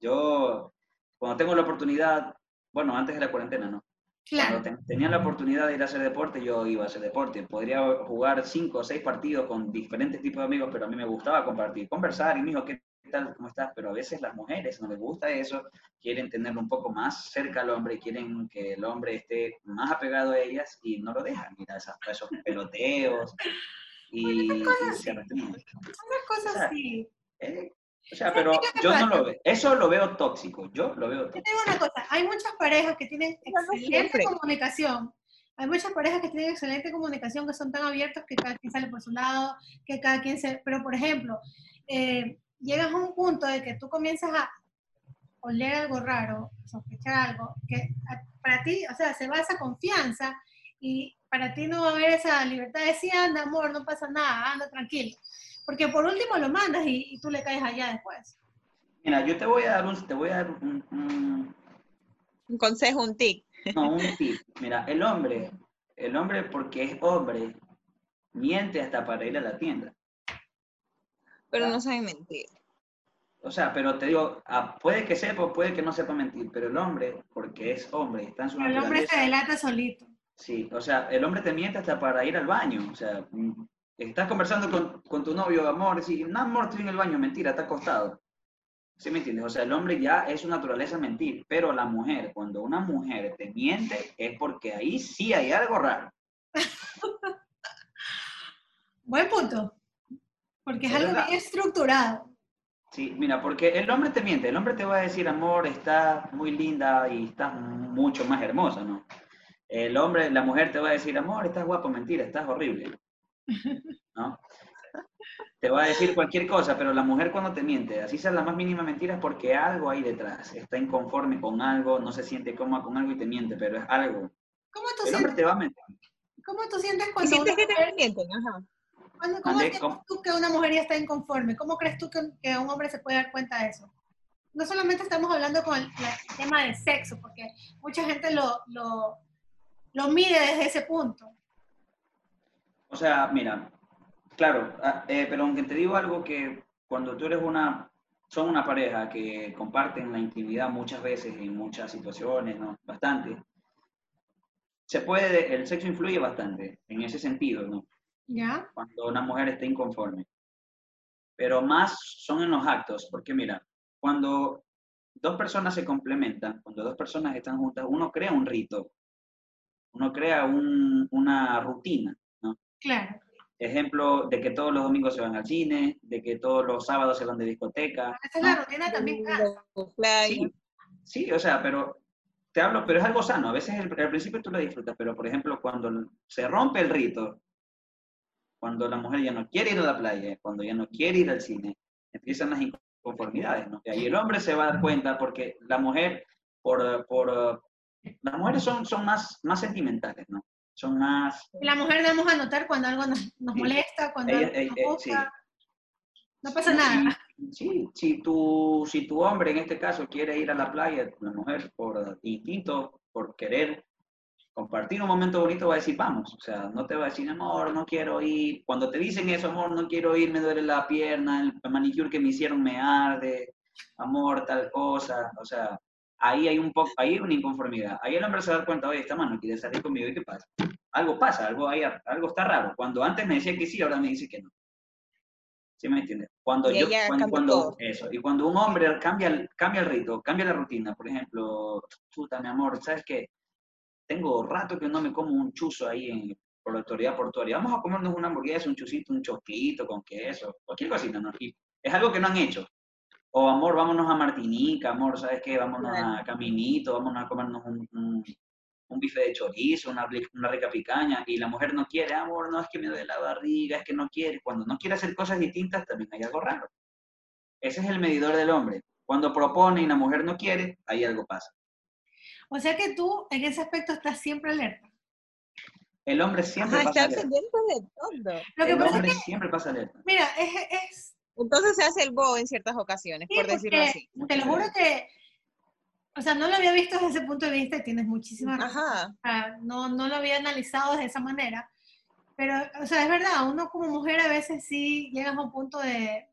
Yo, cuando tengo la oportunidad, bueno, antes de la cuarentena, ¿no? Claro. Cuando te- tenía la oportunidad de ir a hacer deporte, yo iba a hacer deporte. Podría jugar cinco o seis partidos con diferentes tipos de amigos, pero a mí me gustaba compartir, conversar y me dijo, ¿qué tal? ¿Cómo estás? Pero a veces las mujeres no les gusta eso, quieren tenerlo un poco más cerca al hombre, quieren que el hombre esté más apegado a ellas y no lo dejan. Mira esos peloteos y, y se restringen. Unas cosas sea, sí. Eh, O sea, pero ¿qué yo no lo veo. Eso lo veo tóxico. Yo lo veo Yo tóxico. tengo una cosa, hay muchas parejas que tienen excelente comunicación. Hay muchas parejas que tienen excelente comunicación, que son tan abiertos que cada quien sale por su lado, que cada quien se... Pero, por ejemplo, eh, llegas a un punto de que tú comienzas a oler algo raro, sospechar algo, que para ti, o sea, se va esa confianza y para ti no va a haber esa libertad de decir, anda, amor, no pasa nada, anda tranquilo. Porque por último lo mandas y, y tú le caes allá después. Mira, yo te voy a dar un, te voy a dar un- un, Un consejo, un tic. No, un tip. Mira, el hombre, el hombre porque es hombre, miente hasta para ir a la tienda. Pero no saben mentir. O sea, pero te digo, ah, puede que sepa, o puede que no sepa mentir, pero el hombre, porque es hombre, está en su Pero el hombre se delata solito. Sí, o sea, el hombre te miente hasta para ir al baño. O sea, mm, estás conversando con, con tu novio, amor, y no, amor, estoy en el baño, mentira, está acostado. ¿Sí me entiendes? O sea, el hombre ya es su naturaleza mentir, pero la mujer, cuando una mujer te miente, es porque ahí sí hay algo raro. Buen punto. Porque es Es algo bien estructurado. Sí, mira, porque el hombre te miente, el hombre te va a decir, amor, estás muy linda y estás mucho más hermosa, ¿no? El hombre, la mujer te va a decir, amor, estás guapo, mentira, estás horrible, ¿no? Te va a decir cualquier cosa, pero la mujer cuando te miente, así sea la más mínima mentira, es porque algo hay detrás, está inconforme con algo, no se siente cómoda con algo y te miente, pero es algo. ¿Cómo tú, El hombre sientes, te va a mentir. cómo tú sientes ¿Y cuando sientes una que mujer, te mienten? Ajá. cuando- cómo ¿cómo? tú que una mujer ya está inconforme? ¿Cómo crees tú que, que un hombre se puede dar cuenta de eso? No solamente estamos hablando con el, el tema del sexo, porque mucha gente lo, lo, lo mide desde ese punto. O sea, mira, claro, ah, eh, pero aunque te digo algo que cuando tú eres una, son una pareja que comparten la intimidad muchas veces en muchas situaciones, ¿no? Bastante. Se puede, el sexo influye bastante en ese sentido, ¿no? ¿Ya? Cuando una mujer está inconforme. Pero más son en los actos, porque mira, cuando dos personas se complementan, cuando dos personas están juntas, uno crea un rito, uno crea un- una rutina. Claro. Ejemplo de que todos los domingos se van al cine, de que todos los sábados se van de discoteca. Esa es la rutina también. Playa. Sí, sí, o sea, pero te hablo, pero es algo sano. A veces el- al principio tú lo disfrutas, pero por ejemplo, cuando se rompe el rito, cuando la mujer ya no quiere ir a la playa, cuando ya no quiere ir al cine, empiezan las inconformidades, ¿no? Y ahí el hombre se va a dar cuenta porque la mujer, por, por las mujeres son, son más, más sentimentales, ¿no? Son más, la mujer damos a notar cuando algo nos, nos Sí. molesta, cuando Ella- algo ella- nos gusta. sí. No pasa Y- nada. Sí, si tu, si tu hombre en este caso quiere ir a la playa, la mujer por instinto, por querer compartir un momento bonito, va a decir vamos. O sea, no te va a decir, amor, no quiero ir. Cuando te dicen eso, amor, no quiero ir, me duele la pierna, el manicure que me hicieron me arde, amor, tal cosa. O sea, ahí hay un poco, ahí hay una inconformidad. Ahí el hombre se da cuenta, oye, esta mano quiere salir conmigo, ¿y qué pasa? Algo pasa, algo, hay, algo está raro. Cuando antes me decía que sí, ahora me dice que no. ¿Sí me entiendes? Cuando Y yo, cuando, cuando- eso, y cuando un hombre cambia, el- cambia el rito, cambia la rutina, por ejemplo, puta, mi amor, ¿sabes qué? Tengo rato que no me como un chuzo ahí en, por la autoridad portuaria. Vamos a comernos una hamburguesa, un chusito, un choclito con queso, cualquier cosita, ¿no? Y es algo que no han hecho. O amor, vámonos a Martinica, amor, ¿sabes qué? Vámonos Claro. a Caminito, vámonos a comernos un, un, un bife de chorizo, una, una rica picaña, y la mujer no quiere, amor, no es que me duele la barriga, es que no quiere. Cuando no quiere hacer cosas distintas, también hay algo raro. Ese es el medidor del hombre. Cuando propone y la mujer no quiere, ahí algo pasa. O sea que tú en ese aspecto estás siempre alerta. El hombre siempre Ajá, pasa está alerta. pendiente de todo. Lo que El pasa es hombre que, siempre pasa alerta. mira, es, es Entonces se hace el go en ciertas ocasiones, Sí, por decirlo así. Te lo juro que, o sea, no lo había visto desde ese punto de vista y tienes muchísima razón. Ajá. O sea, no, no lo había analizado de esa manera. Pero, o sea, es verdad, uno como mujer a veces sí llegas a un punto de...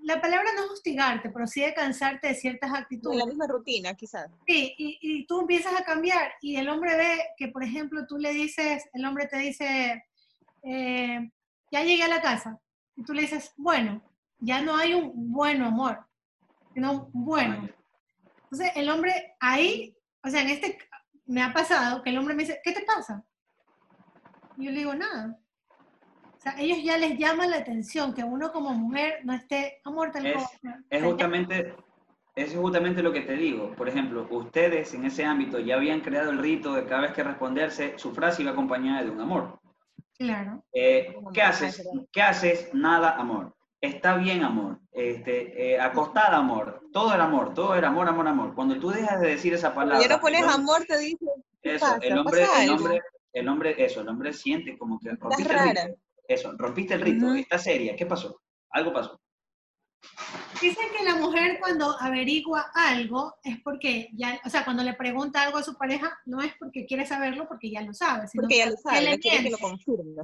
La palabra no es hostigarte, pero sí de cansarte de ciertas actitudes. la misma rutina, quizás. Sí, y, y tú empiezas a cambiar y el hombre ve que, por ejemplo, tú le dices, el hombre te dice, eh, ya llegué a la casa. Y tú le dices, bueno, ya no hay un bueno amor, sino bueno. Entonces, el hombre ahí, o sea, en este, me ha pasado que el hombre me dice, ¿qué te pasa? Y yo le digo, nada. O sea, ellos ya les llama la atención que uno como mujer no esté, amor, tal Es- cosa. Es justamente, eso es justamente lo que te digo. Por ejemplo, ustedes en ese ámbito ya habían creado el rito de cada vez que responderse, su frase iba acompañada de un amor. Claro. Eh, ¿Qué haces? ¿Qué haces? Nada, amor. Está bien, amor. Este, eh, acostada, amor. Todo era amor, todo era amor, amor, amor. Cuando tú dejas de decir esa Cuando palabra, ya no pones el amor, te dice, ¿qué eso, pasa? el hombre, ¿Pasa el algo? hombre, el hombre, eso, el hombre siente como que rompiste el rito. Eso, rompiste el rito, Ujú. está seria, ¿qué pasó? Algo pasó. Dicen que la mujer cuando averigua algo es porque ya, o sea, cuando le pregunta algo a su pareja, no es porque quiere saberlo, porque ya lo sabe, sino porque ya lo que sabe, le no quiere que lo miente. confirme.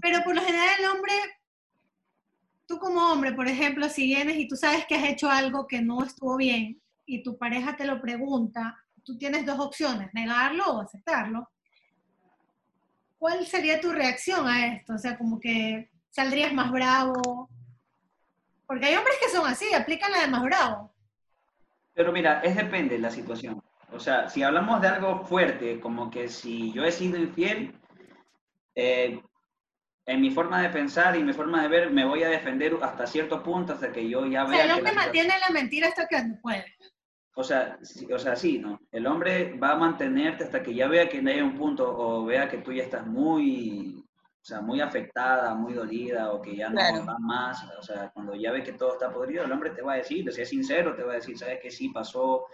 Pero por lo general el hombre, tú como hombre, por ejemplo, si vienes y tú sabes que has hecho algo que no estuvo bien y tu pareja te lo pregunta, tú tienes dos opciones, negarlo o aceptarlo. ¿Cuál sería tu reacción a esto? O sea, como que saldrías más bravo. Porque hay hombres que son así, aplican la de más bravo. Pero mira, es depende de la situación. O sea, si hablamos de algo fuerte, como que si yo he sido infiel, eh, en mi forma de pensar y mi forma de ver, me voy a defender hasta cierto punto, hasta que yo ya O vea sea, el hombre la- mantiene la mentira hasta que no puede. O sea, sí, o sea, sí, ¿no? El hombre va a mantenerte hasta que ya vea que no hay un punto o vea que tú ya estás muy, o sea, muy afectada, muy dolida o que ya no Claro. va más. O sea, cuando ya ve que todo está podrido, el hombre te va a decir, si es sincero, te va a decir, sabes que sí pasó.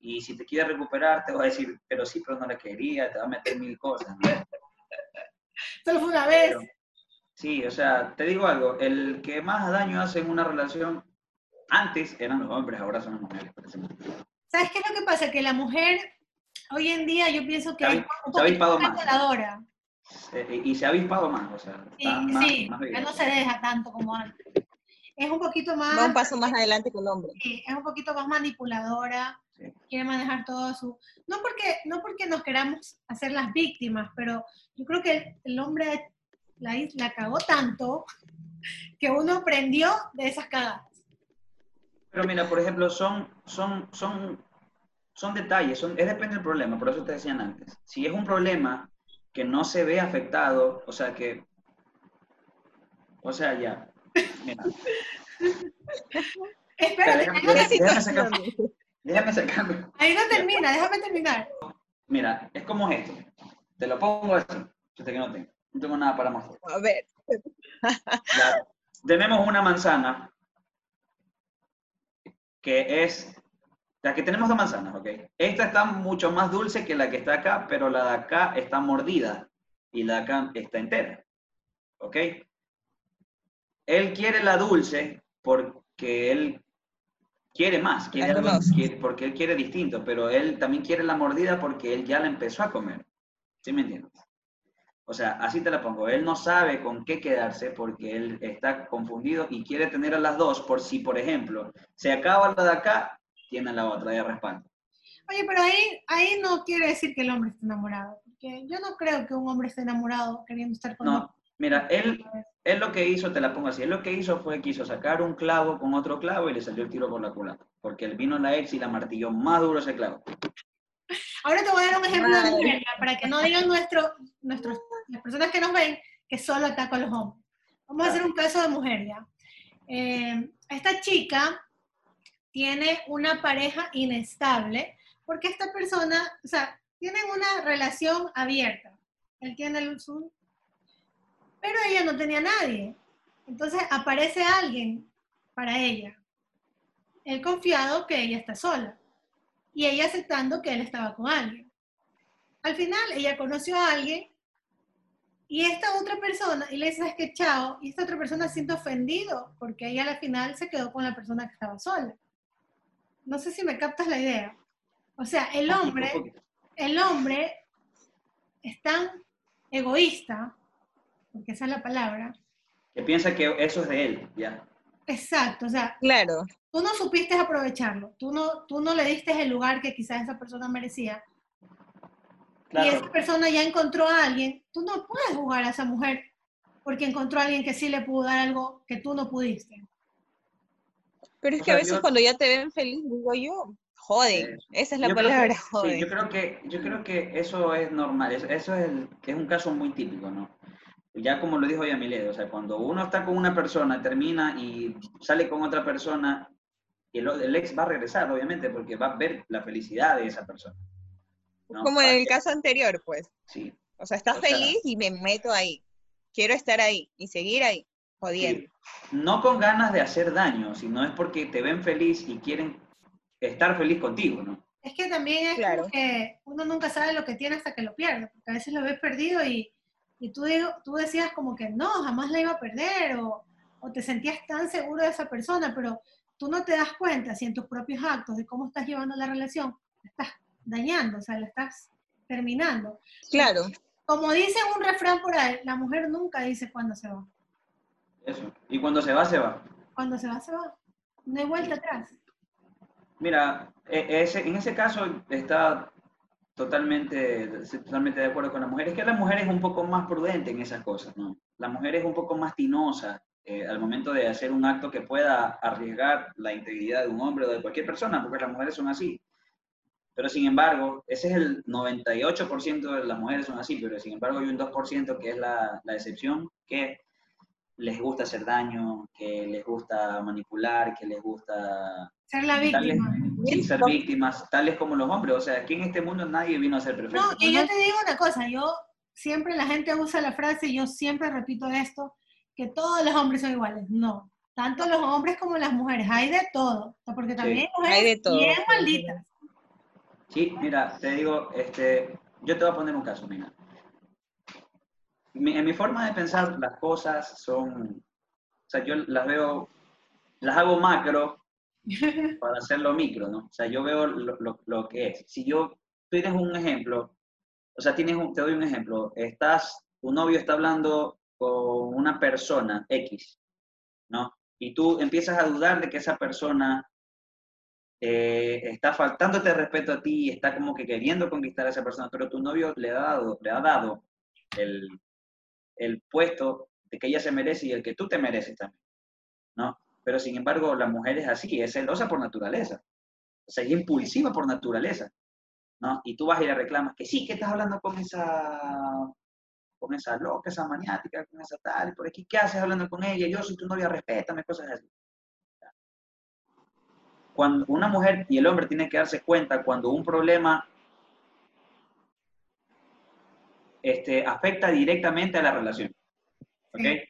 Y si te quiere recuperar, te va a decir, pero sí, pero no la quería, te va a meter mil cosas. ¿no? Solo fue una vez. Pero- sí, o sea, te digo algo, el que más daño hace en una relación, antes eran los hombres, ahora son las mujeres. parece. ¿Sabes qué es lo que pasa? Que la mujer, hoy en día, yo pienso que Se ha es un poquito avispado más. Eh, y se ha avispado más, o sea, está más, sí, más ya no se deja tanto como antes. Es un poquito más, Va un paso más adelante que el hombre. sí, es un poquito más manipuladora, Sí. quiere manejar todo su... No porque, no porque nos queramos hacer las víctimas, pero yo creo que el, el hombre la, la cagó tanto que uno aprendió de esas cagadas. Pero mira, por ejemplo, son, son, son, son detalles, son, es depende del problema, por eso te decían antes. Si es un problema que no se ve afectado, o sea que, o sea, ya, mira, Espérate, déjame- déjame- sacar- déjame sacarme. ahí no termina, déjame terminar. Mira, es como esto, te lo pongo así, yo que no tengo, no tengo nada para mostrar. A ver, Ya, tenemos una manzana que es, la que tenemos dos manzanas, ¿ok? Esta está mucho más dulce que la que está acá, pero la de acá está mordida y la de acá está entera, ¿ok? Él quiere la dulce por, que él quiere más, quiere algo, quiere- porque él quiere distinto, pero él también quiere la mordida porque él ya la empezó a comer. ¿Sí me entiendes? O sea, así te la pongo. Él no sabe con qué quedarse porque él está confundido y quiere tener a las dos por si, por ejemplo, se acaba la de acá, tiene la otra de respaldo. Oye, pero ahí, ahí no quiere decir que el hombre esté enamorado. Porque yo no creo que un hombre esté enamorado queriendo estar con No, mira, él, él lo que hizo, te la pongo así, él lo que hizo fue quiso sacar un clavo con otro clavo y le salió el tiro por la culata. Porque él vino la ex y la martilló más duro ese clavo. Ahora te voy a dar un ejemplo de Madre. ya, para que no digan nuestro, nuestros, las personas que nos ven que solo ataco a los hombres. Vamos a hacer un caso de mujer ya. Eh, esta chica tiene una pareja inestable porque esta persona, o sea, tienen una relación abierta. Él tiene el Zoom, pero ella no tenía nadie. Entonces aparece alguien para ella. Él confiado que ella está sola y ella aceptando que él estaba con alguien. Al final, ella conoció a alguien y esta otra persona, y le dice, es que chao, y esta otra persona se siente ofendido porque ella al final se quedó con la persona que estaba sola. No sé si me captas la idea. O sea, el hombre, el hombre es tan egoísta, porque esa es la palabra, Que piensa que eso es de él, ya. exacto, o sea, Claro, tú no supiste aprovecharlo, tú no, tú no le diste el lugar que quizás esa persona merecía, y esa Claro, persona ya encontró a alguien, tú no puedes jugar a esa mujer porque encontró a alguien que sí le pudo dar algo que tú no pudiste. pero es O que a sea, veces yo- cuando ya te ven feliz, digo yo, joden, esa es la yo creo que- palabra, sí, joden. yo creo que yo creo que eso es normal, es- eso es, el- es un caso muy típico, ¿no? Ya como lo dijo Yamile, o sea, cuando uno está con una persona, termina y sale con otra persona, el, el ex va a regresar, obviamente, porque va a ver la felicidad de esa persona. ¿No? Como en el caso anterior, pues. Sí, O sea, estás O sea- feliz y me meto ahí. Quiero estar ahí y seguir ahí, jodiendo. sí. No con ganas de hacer daño, sino es porque te ven feliz y quieren estar feliz contigo, ¿no? Es que también es Claro. como que uno nunca sabe lo que tiene hasta que lo pierde, porque a veces lo ves perdido y, y tú, digo, tú decías como que no, jamás la iba a perder, o, o te sentías tan seguro de esa persona, pero tú no te das cuenta si en tus propios actos de cómo estás llevando la relación, la estás dañando, o sea, la estás terminando. Claro, Como dice un refrán por ahí, la mujer nunca dice cuándo se va. Eso. Y cuando se va, se va. Cuando se va, se va. No hay vuelta atrás. Mira, e- ese, en ese caso está totalmente, totalmente de acuerdo con la mujer. Es que la mujer es un poco más prudente en esas cosas, ¿no? La mujer es un poco más tinosa eh, al momento de hacer un acto que pueda arriesgar la integridad de un hombre o de cualquier persona, porque las mujeres son así. Pero sin embargo, ese es el 98% de las mujeres son así, pero sin embargo hay un 2% que es la, la excepción, que les gusta hacer daño, que les gusta manipular, que les gusta Ser la Tales- víctima. sí, ser víctimas, tales como los hombres. O sea, aquí en este mundo nadie vino a ser perfecto. No, y yo te digo una cosa, yo siempre la gente usa la frase, y yo siempre repito esto, que todos los hombres son iguales. No, tanto los hombres como las mujeres, hay de todo, porque también hay mujeres Hay de todo. bien malditas. Sí, mira, te digo, este, yo te voy a poner un caso, mira. Mi- en mi forma de pensar, las cosas son, o sea, yo las veo, las hago macro para hacerlo micro, ¿no? O sea, yo veo lo, lo- lo que es. Si yo, tú tienes un ejemplo, o sea, tienes un, te doy un ejemplo, estás, tu novio está hablando con una persona X, ¿no? Y tú empiezas a dudar de que esa persona eh, está faltándote respeto a ti y está como que queriendo conquistar a esa persona, pero tu novio le ha dado, le ha dado el, el puesto de que ella se merece y el que tú te mereces también, ¿no? Pero sin embargo, la mujer es así, es celosa por naturaleza, o es impulsiva por naturaleza, ¿no? Y tú vas y le reclamas que sí, que estás hablando con esa, con esa loca, esa maniática, con esa tal, por aquí, ¿qué haces hablando con ella? Yo soy tu novia, respétame, cosas así. Cuando una mujer y el hombre tienen que darse cuenta cuando un problema este, afecta directamente a la relación. ¿Ok? Sí.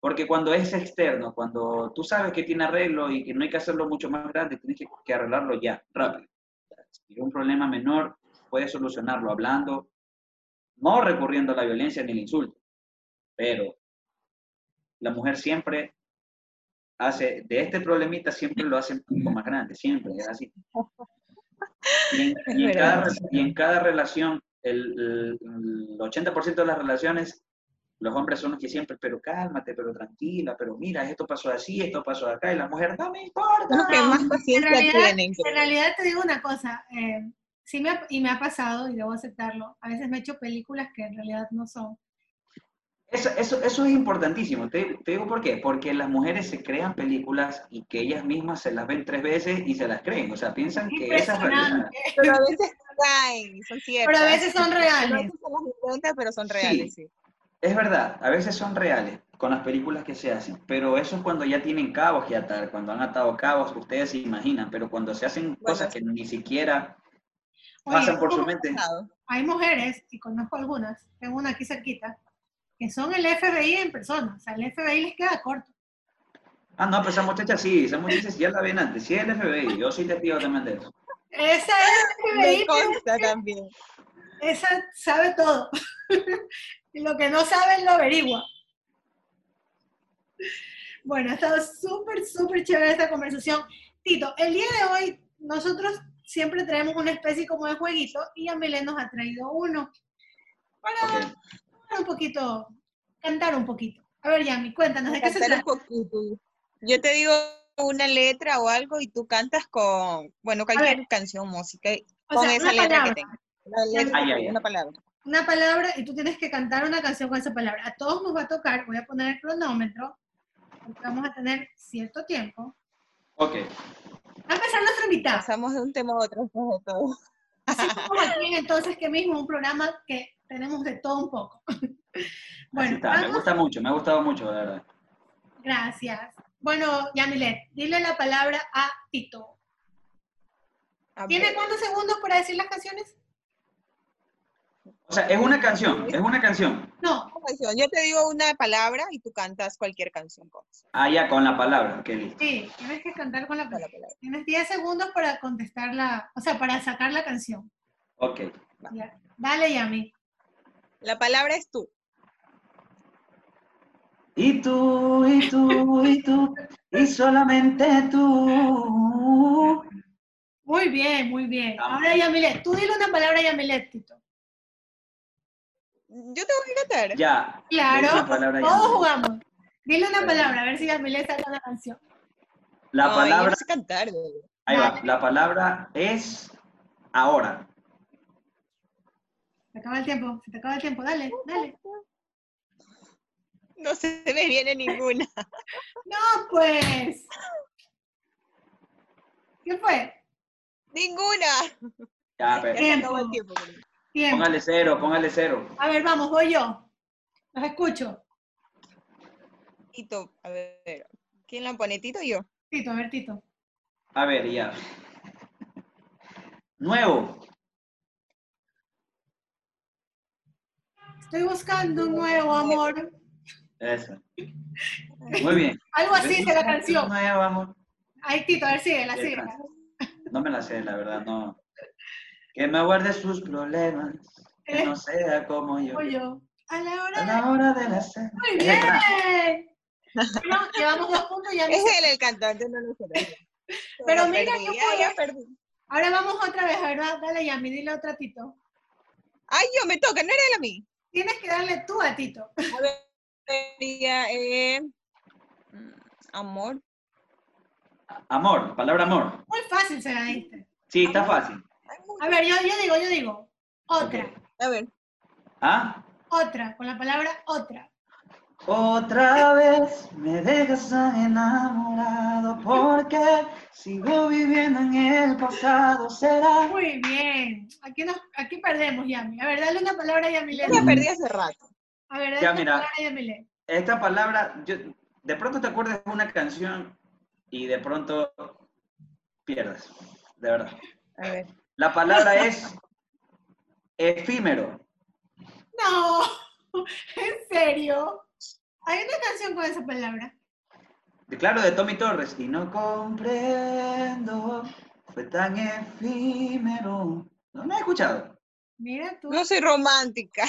Porque cuando es externo, cuando tú sabes que tiene arreglo y que no hay que hacerlo mucho más grande, tienes que, que arreglarlo ya, rápido. Si un problema menor, puedes solucionarlo hablando, no recurriendo a la violencia ni el insulto, pero la mujer siempre hace, de este problemita siempre lo hace un poco más grande, siempre, es así. Y en, y en cada, y en cada relación, el, el 80% de las relaciones, los hombres son los que siempre, pero cálmate, pero tranquila, pero mira, esto pasó así, esto pasó acá, y la mujer, no me importa. No, más en paciencia realidad- tienen. En realidad te digo una cosa, eh, sí me ha, y me ha pasado, y debo aceptarlo, a veces me he hecho películas que en realidad no son. Eso, eso, eso es importantísimo. Te, te digo por qué. Porque las mujeres se crean películas y que ellas mismas se las ven tres veces y se las creen. O sea, piensan que esa es realidad. Impresionante. Pero a veces caen, son ciertas. Pero a veces son A reales. veces se las inventan, pero son reales, sí. Es verdad, a veces son reales con las películas que se hacen, pero eso es cuando ya tienen cabos que atar, cuando han atado cabos, ustedes se imaginan, pero cuando se hacen cosas que ni siquiera Oye, pasan por su ¿cómo- mente. hay mujeres, y conozco algunas, tengo una aquí cerquita, que son el FBI en persona. O sea, el FBI les queda corto. Ah, no, pues esa muchacha sí, esa muchacha sí ya la ven antes, sí es el FBI, yo soy testigo también de eso. Esa es el Me FBI, consta también. esa sabe todo. y lo que no sabe lo averigua. Bueno, ha estado súper, súper chévere esta conversación. Tito, el día de hoy nosotros siempre traemos una especie como de jueguito y Amelé nos ha traído uno para. Un poquito, cantar un poquito. A ver, Yami, cuéntanos, ¿de qué se Cantar un trata? poquito. Yo te digo una letra o algo y tú cantas con, bueno, cualquier canción, música, O con sea, esa una letra palabra. que tenga. La letra, Ay, ay, ay. una palabra. Una palabra y tú tienes que cantar una canción con esa palabra. A todos nos va a tocar, voy a poner el cronómetro, porque vamos a tener cierto tiempo. Ok, Va a empezar nuestra invitada. Pasamos de un tema a otro. Así como aquí en entonces que mismo un programa que tenemos de todo un poco. Bueno, está, me gusta mucho, me ha gustado mucho, la verdad. gracias. Bueno, Yamilet, dile la palabra a Tito. A ¿Tiene cuántos segundos para decir las canciones? O sea, es una canción, es una canción. No, Una canción. Yo te digo una palabra y tú cantas cualquier canción con eso. Ah, ya, con la palabra, ok, listo. sí, tienes que cantar con la palabra. Tienes 10 segundos para contestar la, o sea, para sacar la canción. Ok. Ya. Dale, Yami. La palabra es tú. Y tú, y tú, y tú, y solamente tú. Muy bien, muy bien. Ahora, Yamilet, tú dile una palabra a Yamilet, Tito. Yo te voy a cantar. Ya. Claro, la palabra todos jugamos. Dile una palabra, a ver si Yamilet saca una canción. La palabra, no sé cantar. ahí va, la palabra es ahora. Se acaba el tiempo, se te acaba el tiempo. Dale, dale. No se me viene ninguna. No, pues. ¿Qué fue? Ninguna. Ya, pero, Tiempo. acabó el tiempo. Tiempo. póngale cero, póngale cero. A ver, vamos, voy yo. Los escucho. Tito, a ver. ¿Quién la pone? ¿Tito o yo? Tito, a ver, Tito. A ver, ya. Nuevo. Estoy buscando un nuevo amor. Eso. Muy bien. Algo así dice la canción. Nuevo, amor. Ay, Tito, a ver, sigue, la sigue. No me la sé, la verdad, no. Que me guarde sus problemas, que no sea como yo. Voy yo. A la hora A de... la hora de la cena. Muy bien. Bueno, llevamos dos puntos y ya Es él el cantante, no lo sé. Pero mira perdí, que ya, perdí. Ahora vamos otra vez, ¿verdad? Dale, Yami, dile otra Tito. Ay, yo me toca, no era él a mí. Tienes que darle tú a Tito. A ver, sería, eh, mm, amor. Amor, palabra amor. Muy fácil se la diste. Sí, está fácil. A ver, yo, yo digo, yo digo. Otra. A ver, ¿Ah? otra, con la palabra otra. Otra vez me dejas enamorado porque sigo viviendo en el pasado. Será. Muy bien. Aquí, nos, aquí perdemos, Yami. A ver, dale una palabra a Yamile. yo la perdí hace rato. A ver, dale Ya, una mira. palabra a Yamile. Esta palabra, yo, de pronto te acuerdas de una canción y de pronto pierdes. De verdad. A ver. La palabra es efímero. No, en serio. Hay una canción con esa palabra. De, claro, de Tommy Torres. Y no comprendo, fue tan efímero. ¿No me has escuchado? Mira tú. No soy romántica.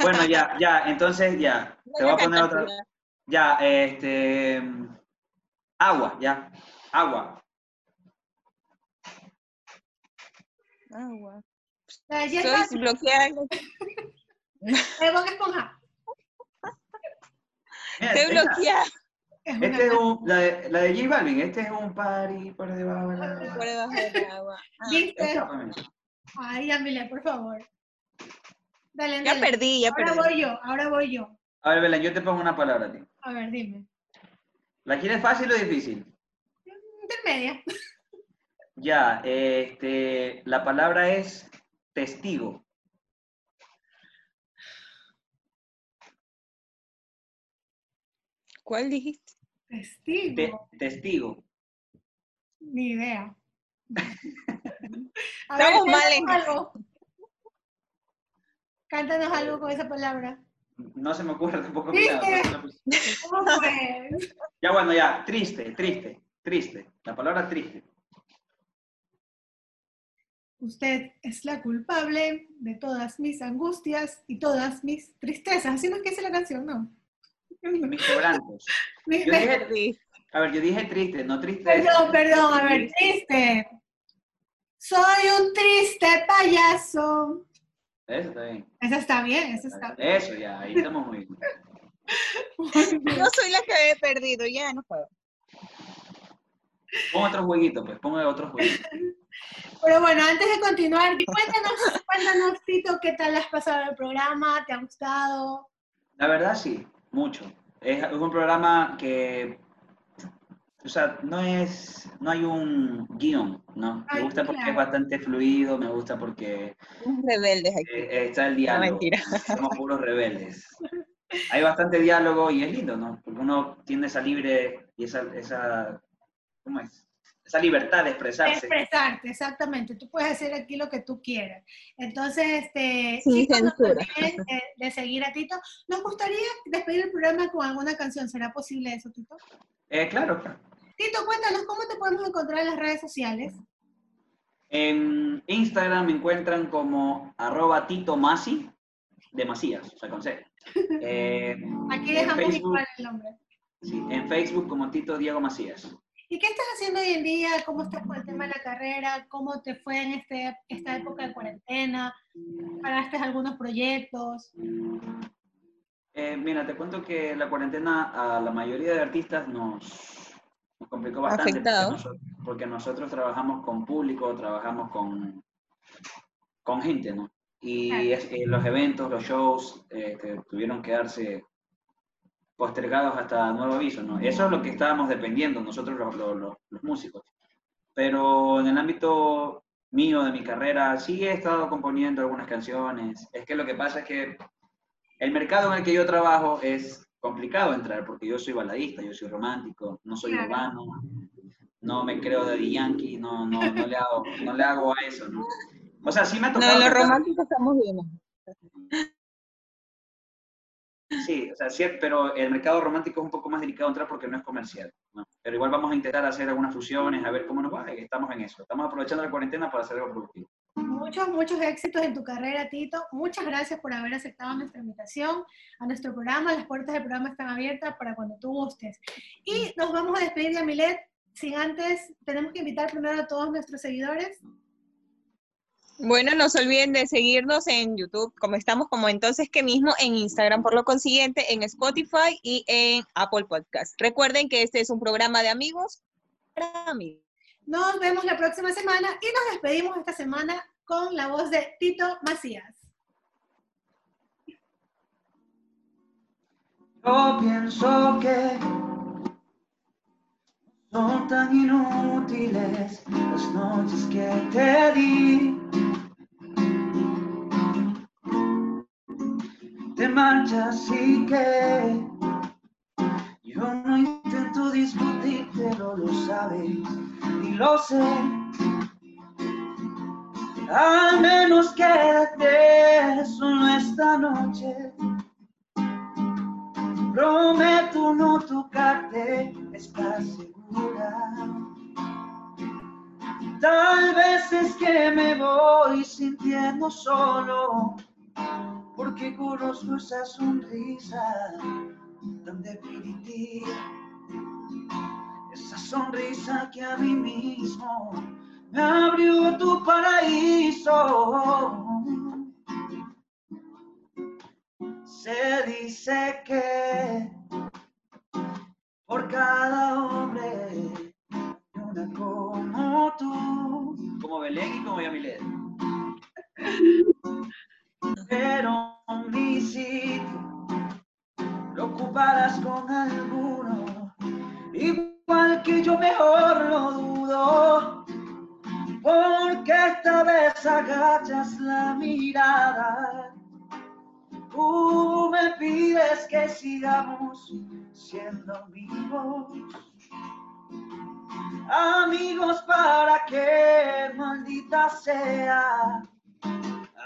Bueno, ya, ya, entonces ya. Te voy a poner otra. Ya, este. Agua, ya. Agua. Agua. Estoy Balvin, bloqueada. de Bob Esponja. Es una Este es un, la, de, la de J Balvin, este es un party por debajo de la Por debajo del agua. Ah, ¿Viste? Esta, pues, mira. Ay, Yamile, por favor. Dale, ya perdí, ya Ahora perdí. voy yo, ahora voy yo. A ver, Belén, yo te pongo una palabra a ti. A ver, dime. ¿La quieres fácil o difícil? Intermedia. Ya, este, la palabra es testigo. ¿Cuál dijiste? Testigo. Te- testigo. Ni idea. A Estamos mal en- algo. Cántanos algo con esa palabra. No se me ocurre tampoco. Nada, pues, ¿Cómo fue? Ya bueno, ya, triste, triste, triste. La palabra triste. Usted es la culpable de todas mis angustias y todas mis tristezas. Así no es que dice la canción, ¿no? Mis quebrantos. Yo dije, a ver, yo dije triste, no triste. Perdón, perdón, a ver, triste. Soy un triste payaso. Eso está bien. Esa está bien, esa está bien. Eso ya, ahí estamos muy bien. Yo soy la que he perdido, ya no puedo. Pon otro jueguito, pues, pon otro jueguito. Pero bueno, antes de continuar, cuéntanos, cuéntanos, Tito, ¿qué tal has pasado el programa? ¿Te ha gustado? La verdad sí, mucho. Es, es un programa que, o sea, no es, no hay un guion, ¿no? Me gusta porque es bastante fluido, me gusta porque Unos rebeldes aquí. eh, está el No, diálogo. mentira. Somos puros rebeldes. Hay bastante diálogo y es lindo, ¿no? Porque uno tiene esa libre y esa, esa ¿cómo es? Esa libertad de expresarse. Expresarte, exactamente. Tú puedes hacer aquí lo que tú quieras. Entonces, este, Sin chicos, no se censura. olviden de, de seguir a Tito. Nos gustaría despedir el programa con alguna canción. ¿Será posible eso, Tito? Eh, claro. Tito, cuéntanos cómo te podemos encontrar en las redes sociales. En Instagram me encuentran como arroba Tito Masi, de Macías, o sea, con C. Eh, Aquí en dejamos Facebook, igual el nombre. sí, en Facebook como Tito Diego Macías. ¿Y qué estás haciendo hoy en día? ¿Cómo estás con el tema de la carrera? ¿Cómo te fue en este, esta época de cuarentena? ¿Paraste algunos proyectos? Eh, mira, te cuento que la cuarentena a la mayoría de artistas nos, nos complicó bastante. porque Afectado. Porque nosotros trabajamos con público, trabajamos con, con gente, ¿no? Y Claro. es- eh, los eventos, los shows, eh, que tuvieron que darse postergados hasta nuevo aviso, ¿no? Eso es lo que estábamos dependiendo nosotros los, los- los- los músicos. Pero en el ámbito mío, de mi carrera, sí he estado componiendo algunas canciones. Es que lo que pasa es que el mercado en el que yo trabajo es complicado entrar porque yo soy baladista, yo soy romántico, no soy Claro. urbano, no me creo de Yankee, no, no, no, le hago, no le hago a eso, ¿no? O sea, sí me ha No, tocado... en lo cantar- romántico estamos bien. Sí, o sea, sí, pero el mercado romántico es un poco más delicado entrar porque no es comercial, ¿no? Pero igual vamos a intentar hacer algunas fusiones, a ver cómo nos va, y estamos en eso. Estamos aprovechando la cuarentena para hacer algo productivo. Muchos, muchos éxitos en tu carrera, Tito. Muchas gracias por haber aceptado nuestra invitación a nuestro programa. Las puertas del programa están abiertas para cuando tú gustes. Y nos vamos a despedir de Amilet. Sin antes, tenemos que invitar primero a todos nuestros seguidores. Bueno, no se olviden de seguirnos en YouTube, como estamos como entonces que mismo en Instagram, por lo consiguiente en Spotify y en Apple Podcast. Recuerden que este es un programa de amigos para amigos. Nos vemos la próxima semana y nos despedimos esta semana con la voz de Tito Macías. Yo pienso que son tan inútiles las noches que te di. Te marchas y que yo no intento discutir, pero lo sabes y lo sé. Al menos quédate solo esta noche. Prometo no tocarte, ¿estás segura? Tal vez es que me voy sintiendo solo, porque conozco esa sonrisa tan definitiva. esa sonrisa que a mí mismo me abrió tu paraíso. Se dice que por cada hombre una como tú, como Belén y como Yamilet. Pero mi sitio lo ocuparás con alguno, igual que yo mejor lo dudo, porque esta vez agachas la mirada. Tú me pides que sigamos siendo amigos. Amigos para que maldita sea.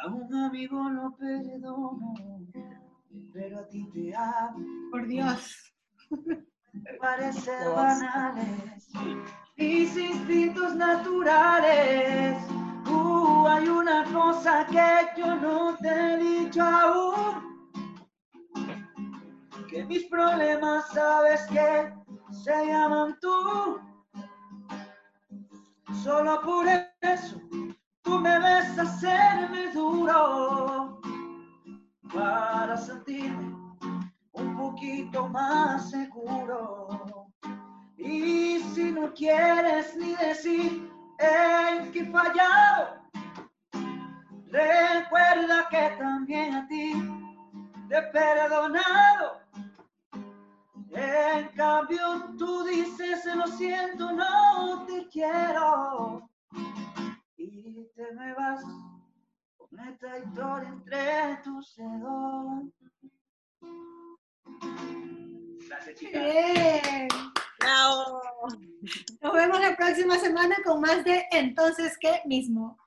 A un amigo lo perdono, pero a ti te amo. Por Dios. Me parecen banales mis instintos naturales. Uh, hay una cosa que yo no te he dicho aún. Que mis problemas sabes que se llaman tú. Solo por eso tú me ves hacerme duro para sentirme un poquito más seguro. Y si no quieres ni decir que fallado, recuerda que también a ti te he perdonado. En cambio tú dices lo siento, no te quiero te me vas me traidor entre tus dedos. Gracias, chicas. Bien. Bravo. Nos vemos la próxima semana con más de Entonces, ¿qué mismo?